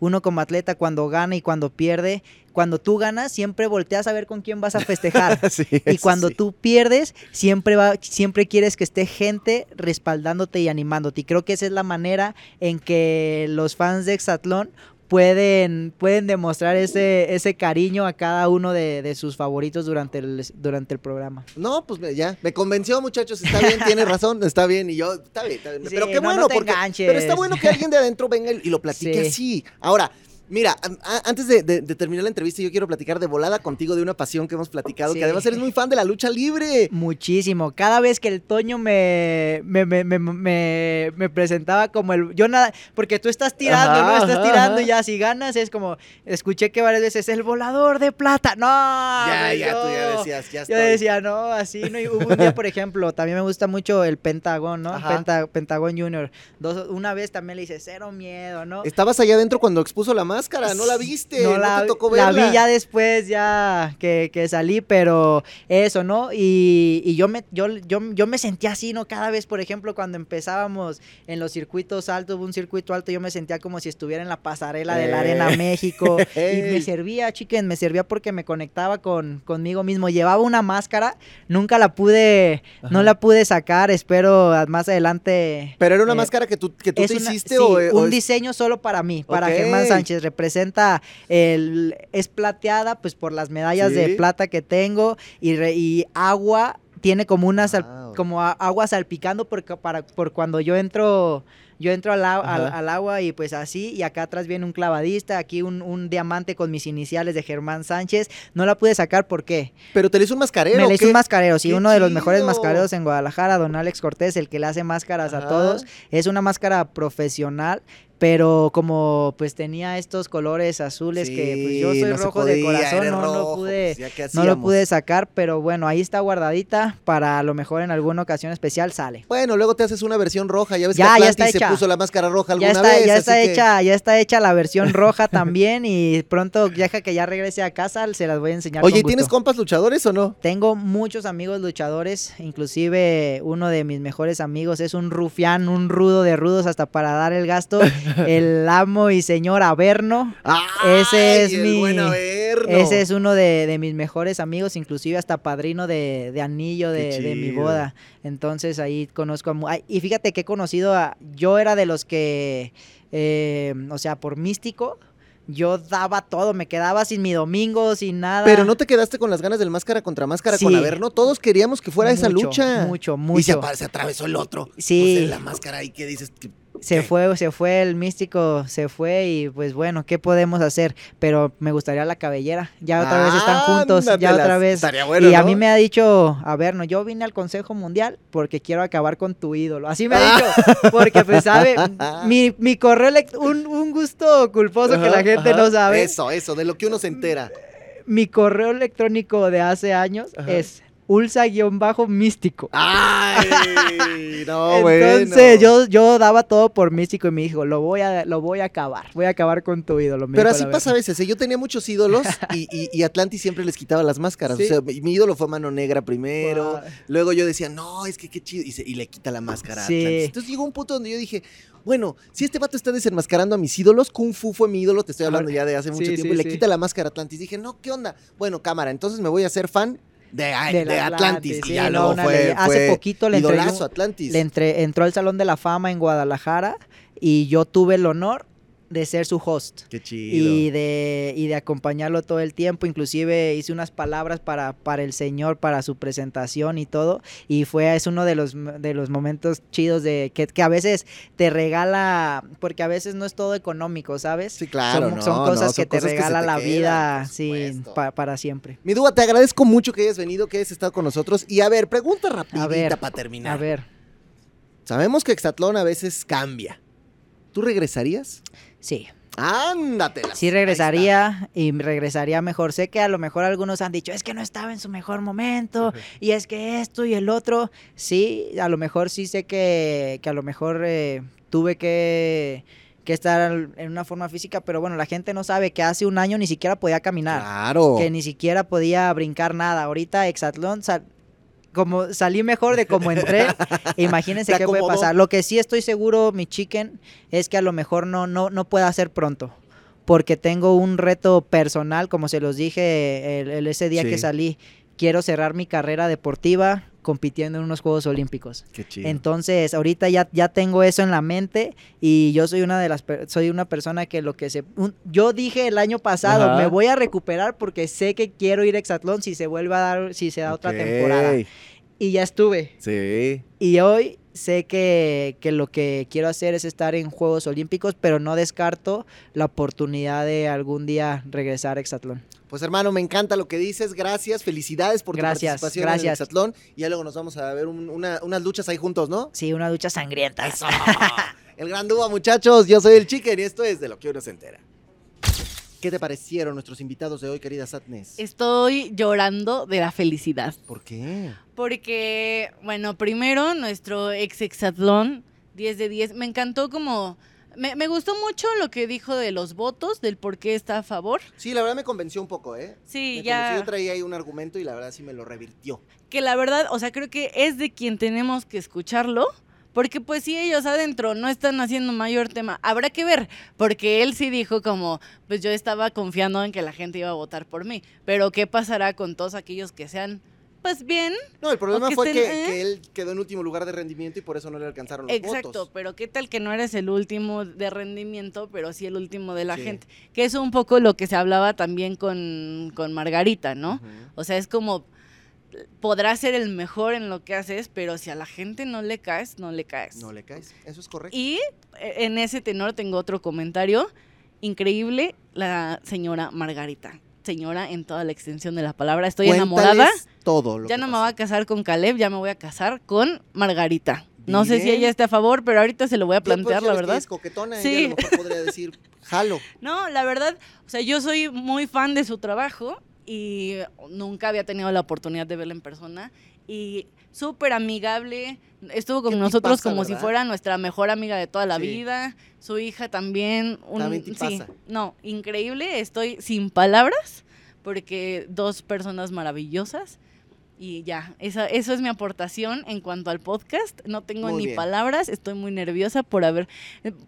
E: Uno como atleta cuando gana y cuando pierde, cuando tú ganas siempre volteas a ver con quién vas a festejar.
A: Sí,
E: Y cuando
A: sí.
E: tú pierdes, siempre va, siempre quieres que esté gente respaldándote y animándote. Y creo que esa es la manera en que los fans de Exatlón pueden, pueden demostrar ese, ese cariño a cada uno de, de sus favoritos durante el, durante el programa.
A: No, pues ya, me convenció, muchachos. Está bien, tiene razón, está bien. Y yo, está bien, está bien.
E: Sí,
A: pero qué
E: no,
A: bueno,
E: no te
A: porque. Pero está bueno que alguien de adentro venga y lo platique
E: Sí.
A: así. Ahora. Mira, antes de, de- de terminar la entrevista, yo quiero platicar de volada contigo de una pasión que hemos platicado,
E: Sí.
A: que además eres muy fan de la lucha libre.
E: Muchísimo. Cada vez que el Toño me, me, me, me, me- me presentaba como el... Yo nada... Porque tú estás tirando,
A: Ajá,
E: ¿no? Estás
A: ajá,
E: tirando
A: ajá.
E: y ya si ganas es como... Escuché que varias veces el volador de plata. No.
A: ya, ya, tú ya
E: yo-
A: decías, ya
E: Yo
A: estoy.
E: decía, no, así no. Y hubo un día, por ejemplo, también me gusta mucho el Pentagón, ¿no? Penta- Pentagón Junior. Dos, una vez también le hice cero miedo, ¿no?
A: Estabas allá adentro cuando expuso la máscara, no la viste, no,
E: la,
A: te tocó
E: la vi ya después, ya que, que salí, pero eso, ¿no? Y, y yo, me, yo, yo, yo me sentía así, ¿no? Cada vez, por ejemplo, cuando empezábamos en los circuitos altos, hubo un circuito alto, yo me sentía como si estuviera en la pasarela de la. Arena México. y me servía, chiquen, me servía porque me conectaba con, conmigo mismo. Llevaba una máscara, nunca la pude,
A: Ajá.
E: no la pude sacar, espero más adelante.
A: Pero era una
E: eh,
A: máscara que tú, que tú te
E: una-
A: hiciste
E: sí,
A: o, o
E: un
A: es-
E: diseño solo para mí, para. Germán Sánchez. Representa el es plateada, pues por las medallas de plata que tengo y, re- y agua tiene como una sal-
A: Wow.
E: como agua salpicando porque para por cuando yo entro yo entro al, al- al agua y pues así, y acá atrás viene un clavadista, aquí un, un diamante con mis iniciales de Germán Sánchez. No la pude sacar, ¿por qué?
A: Pero te le hizo un mascarero.
E: Me
A: ¿o
E: le hizo un mascarero, sí,
A: ¡Qué
E: uno de los mejores mascareros en Guadalajara, don Alex Cortés, el que le hace máscaras
A: Ajá.
E: a todos. Es una máscara profesional, pero como pues tenía estos colores azules que pues yo soy
A: no se
E: rojo de corazón, no, no
A: rojo,
E: pude,
A: pues, ¿qué
E: no lo pude sacar, pero bueno, ahí está guardadita para a lo mejor en alguna ocasión especial sale.
A: Bueno, luego te haces una versión roja, ya ves
E: Ya,
A: que
E: ya está
A: se
E: hecha.
A: puso la máscara roja alguna
E: Ya está,
A: vez.
E: ya
A: así
E: está
A: que-
E: hecha, ya está hecha la versión roja también y pronto deja que ya regrese a casa, se las voy a enseñar.
A: Oye,
E: con
A: ¿y ¿tienes compas luchadores o no?
E: Tengo muchos amigos luchadores, inclusive uno de mis mejores amigos es un rufián, un rudo de rudos hasta para dar el gasto, el amo y señor Averno. Ese es
A: el
E: mi-
A: buen Averno.
E: Ese es uno de, de mis mejores amigos, inclusive hasta padrino de, de anillo de, de mi boda. Entonces ahí conozco a... ay, y fíjate que he conocido a... Yo era de los que, eh, o sea, por místico, yo daba todo, me quedaba sin mi domingo, sin nada.
A: Pero no te quedaste con las ganas del máscara contra máscara con. Averno. Todos queríamos que fuera esa lucha.
E: Mucho,
A: Y se,
E: mucho.
A: apa- se atravesó el otro.
E: Sí.
A: Pues, en la máscara ahí que dices.
E: Se fue, se fue el místico, se fue y pues bueno, ¿qué podemos hacer? Pero me gustaría la cabellera. Ya otra vez están juntos, ya otra vez.
A: Bueno,
E: y a mí me ha dicho, a ver, no, yo vine al Consejo Mundial porque quiero acabar con tu ídolo. Así me ha
A: Ah.
E: dicho, porque pues sabe, mi, mi correo, un, un gusto culposo que la gente
A: ajá.
E: no sabe.
A: Eso, eso, de lo que uno se entera.
E: Mi correo electrónico de hace años
A: Ajá.
E: es ulsa-místico.
A: ¡Ay! No,
E: Entonces
A: bueno.
E: yo, yo daba todo por místico y me dijo, lo voy a, lo voy a acabar, voy a acabar con tu ídolo.
A: Pero así pasa a veces. ¿eh? Yo tenía muchos ídolos y, y, y Atlantis siempre les quitaba las máscaras.
E: Sí.
A: O sea, mi, ídolo fue Mano Negra primero. Luego yo decía, no, es que qué chido. Y, se- y le quita la máscara a
E: Sí.
A: Atlantis. Entonces llegó un punto donde yo dije, bueno, si este vato está desenmascarando a mis ídolos, Kung Fu fue mi ídolo, te estoy hablando ya de hace mucho
E: Sí,
A: tiempo, y le quita la máscara a Atlantis. Dije, no, ¿qué onda? Bueno, cámara, entonces me voy a hacer fan de, Atlantis.
E: sí,
A: y ya
E: no,
A: luego fue.
E: Hace poquito le un-
A: Atlantis.
E: Le entré- entró al Salón de la Fama en Guadalajara y yo tuve el honor de ser su host.
A: Qué chido.
E: Y de, y de acompañarlo todo el tiempo, inclusive hice unas palabras para, para el señor, para su presentación y todo, y fue, es uno de los, de los momentos chidos de que, que a veces te regala, porque a veces no es todo económico, ¿sabes?
A: Sí, claro,
E: son,
A: no,
E: son cosas
A: no,
E: que te
A: que
E: regala
A: te
E: la
A: quedan,
E: vida, sí, pa- para siempre.
A: Mi Dúa, te agradezco mucho que hayas venido, que hayas estado con nosotros. Y a ver, pregunta rapidita para terminar.
E: A ver,
A: Sabemos que Exatlón a veces cambia. ¿Tú regresarías?
E: Sí.
A: Ándatelas.
E: Sí regresaría y regresaría mejor. Sé que a lo mejor algunos han dicho, es que no estaba en su mejor momento y es que esto y el otro. Sí, a lo mejor sí sé que, que a lo mejor eh, tuve que, que estar en una forma física, pero bueno, la gente no sabe que hace un año ni siquiera podía caminar,
A: Claro.
E: que ni siquiera podía brincar nada. Ahorita Exatlón, sal- como salí mejor de como entré, imagínense qué puede pasar. Lo que sí estoy seguro, mi chicken, es que a lo mejor no, no, no pueda hacer pronto. Porque tengo un reto personal, como se los dije el, el- ese día
A: Sí.
E: que salí. Quiero cerrar mi carrera deportiva compitiendo en unos Juegos Olímpicos.
A: Qué chido.
E: Entonces, ahorita ya, ya tengo eso en la mente y yo soy una de las soy una persona que lo que se un- yo dije el año pasado,
A: Ajá.
E: me voy a recuperar porque sé que quiero ir a Exatlón si se vuelve a dar si se da otra temporada y ya estuve.
A: Sí.
E: Y hoy sé que, que lo que quiero hacer es estar en Juegos Olímpicos, pero no descarto la oportunidad de algún día regresar a Exatlón.
A: Pues hermano, me encanta lo que dices. Gracias, felicidades por
E: Gracias,
A: tu participación en. Hexatlón. Y ya luego nos vamos a ver un- una- unas luchas ahí juntos, ¿no?
E: Sí, una ducha sangrienta.
A: Eso. el gran dúo, muchachos. Yo soy el Chicken y esto es de lo que uno se entera. ¿Qué te parecieron nuestros invitados de hoy, querida Satnes?
B: Estoy llorando de la felicidad.
A: ¿Por qué?
B: Porque, bueno, primero nuestro ex exatlón, 10 de 10. Me encantó como... Me, me gustó mucho lo que dijo de los votos, del por qué está a favor.
A: Sí, la verdad me convenció un poco, ¿eh?
B: Sí,
A: me
B: ya...
A: convenció, yo traía ahí un argumento y la verdad sí me lo revirtió.
B: que la verdad, o sea, creo que es de quien tenemos que escucharlo, porque pues si ellos adentro no están haciendo mayor tema, habrá que ver, porque él sí dijo como, pues yo estaba confiando en que la gente iba a votar por mí, pero ¿qué pasará con todos aquellos que sean, pues bien?
A: No, el problema
B: que
A: fue
B: estén,
A: que,
B: ¿eh?
A: que él quedó en último lugar de rendimiento y por eso no le alcanzaron los
B: Exacto,
A: votos.
B: pero ¿qué tal que no eres el último de rendimiento, pero sí el último de la
A: Sí.
B: gente? Que es un poco lo que se hablaba también con, con Margarita, ¿no? O sea, es como podrás ser el mejor en lo que haces, pero si a la gente no le caes, no le caes.
A: No le caes. Eso es correcto.
B: Y eh, en ese tenor tengo otro comentario. Increíble la señora Margarita. Señora en toda la extensión de la palabra. Estoy enamorada.
A: Todo lo
B: Ya
A: que
B: no me voy a casar con Caleb, ya me voy a casar con Margarita. No sé si ella está a favor, pero ahorita se lo voy a plantear, la verdad.
A: Es coquetona,
B: Sí.
A: ella a lo mejor podría decir, jalo.
B: No, la verdad, o sea, yo soy muy fan de su trabajo y nunca había tenido la oportunidad de verla en persona y súper amigable, estuvo con nosotros
A: tipaza,
B: como si
A: ¿verdad?
B: fuera nuestra mejor amiga de toda la
A: Sí.
B: vida, su hija también, un,
A: También
B: sí,
A: tipaza.
B: no, increíble, estoy sin palabras porque dos personas maravillosas. Y ya, esa, eso es mi aportación en cuanto al podcast. No tengo
A: Muy
B: ni
A: bien.
B: palabras, estoy muy nerviosa por haber...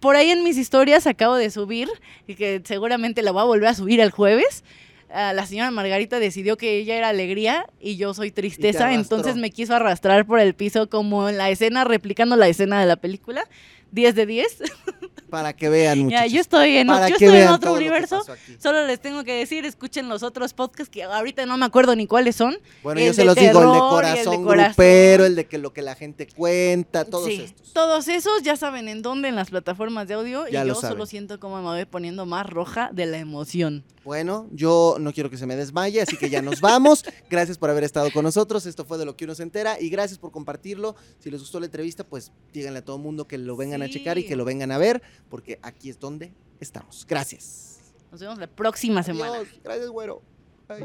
B: Por ahí en mis historias acabo de subir, y que seguramente la voy a volver a subir el jueves. Ah, la señora Margarita decidió que ella era alegría y yo soy tristeza, entonces me quiso arrastrar por el piso como en la escena, replicando la escena de la película. 10 de 10.
A: Para que vean,
B: Ya, yo estoy en,
A: Para
B: yo
A: que
B: estoy en
A: vean
B: otro universo. Solo les tengo que decir, escuchen los otros podcasts que ahorita no me acuerdo ni cuáles son.
A: Bueno,
B: el
A: yo se los digo, el de
B: el
A: corazón
B: corazón.
A: grupero, el de que lo que la gente cuenta, todos
B: Sí,
A: estos.
B: Todos esos ya saben en dónde, en las plataformas de audio.
A: Ya
B: y yo
A: saben.
B: solo siento como me voy poniendo más roja de la emoción.
A: Bueno, yo no quiero que se me desmaye, así que ya nos vamos. Gracias por haber estado con nosotros. Esto fue de lo que uno se entera y gracias por compartirlo. Si les gustó la entrevista, pues díganle a todo el mundo que lo vengan a checar y que lo vengan a ver, porque aquí es donde estamos. Gracias.
B: Nos vemos la próxima semana.
A: Gracias, güero. Bye.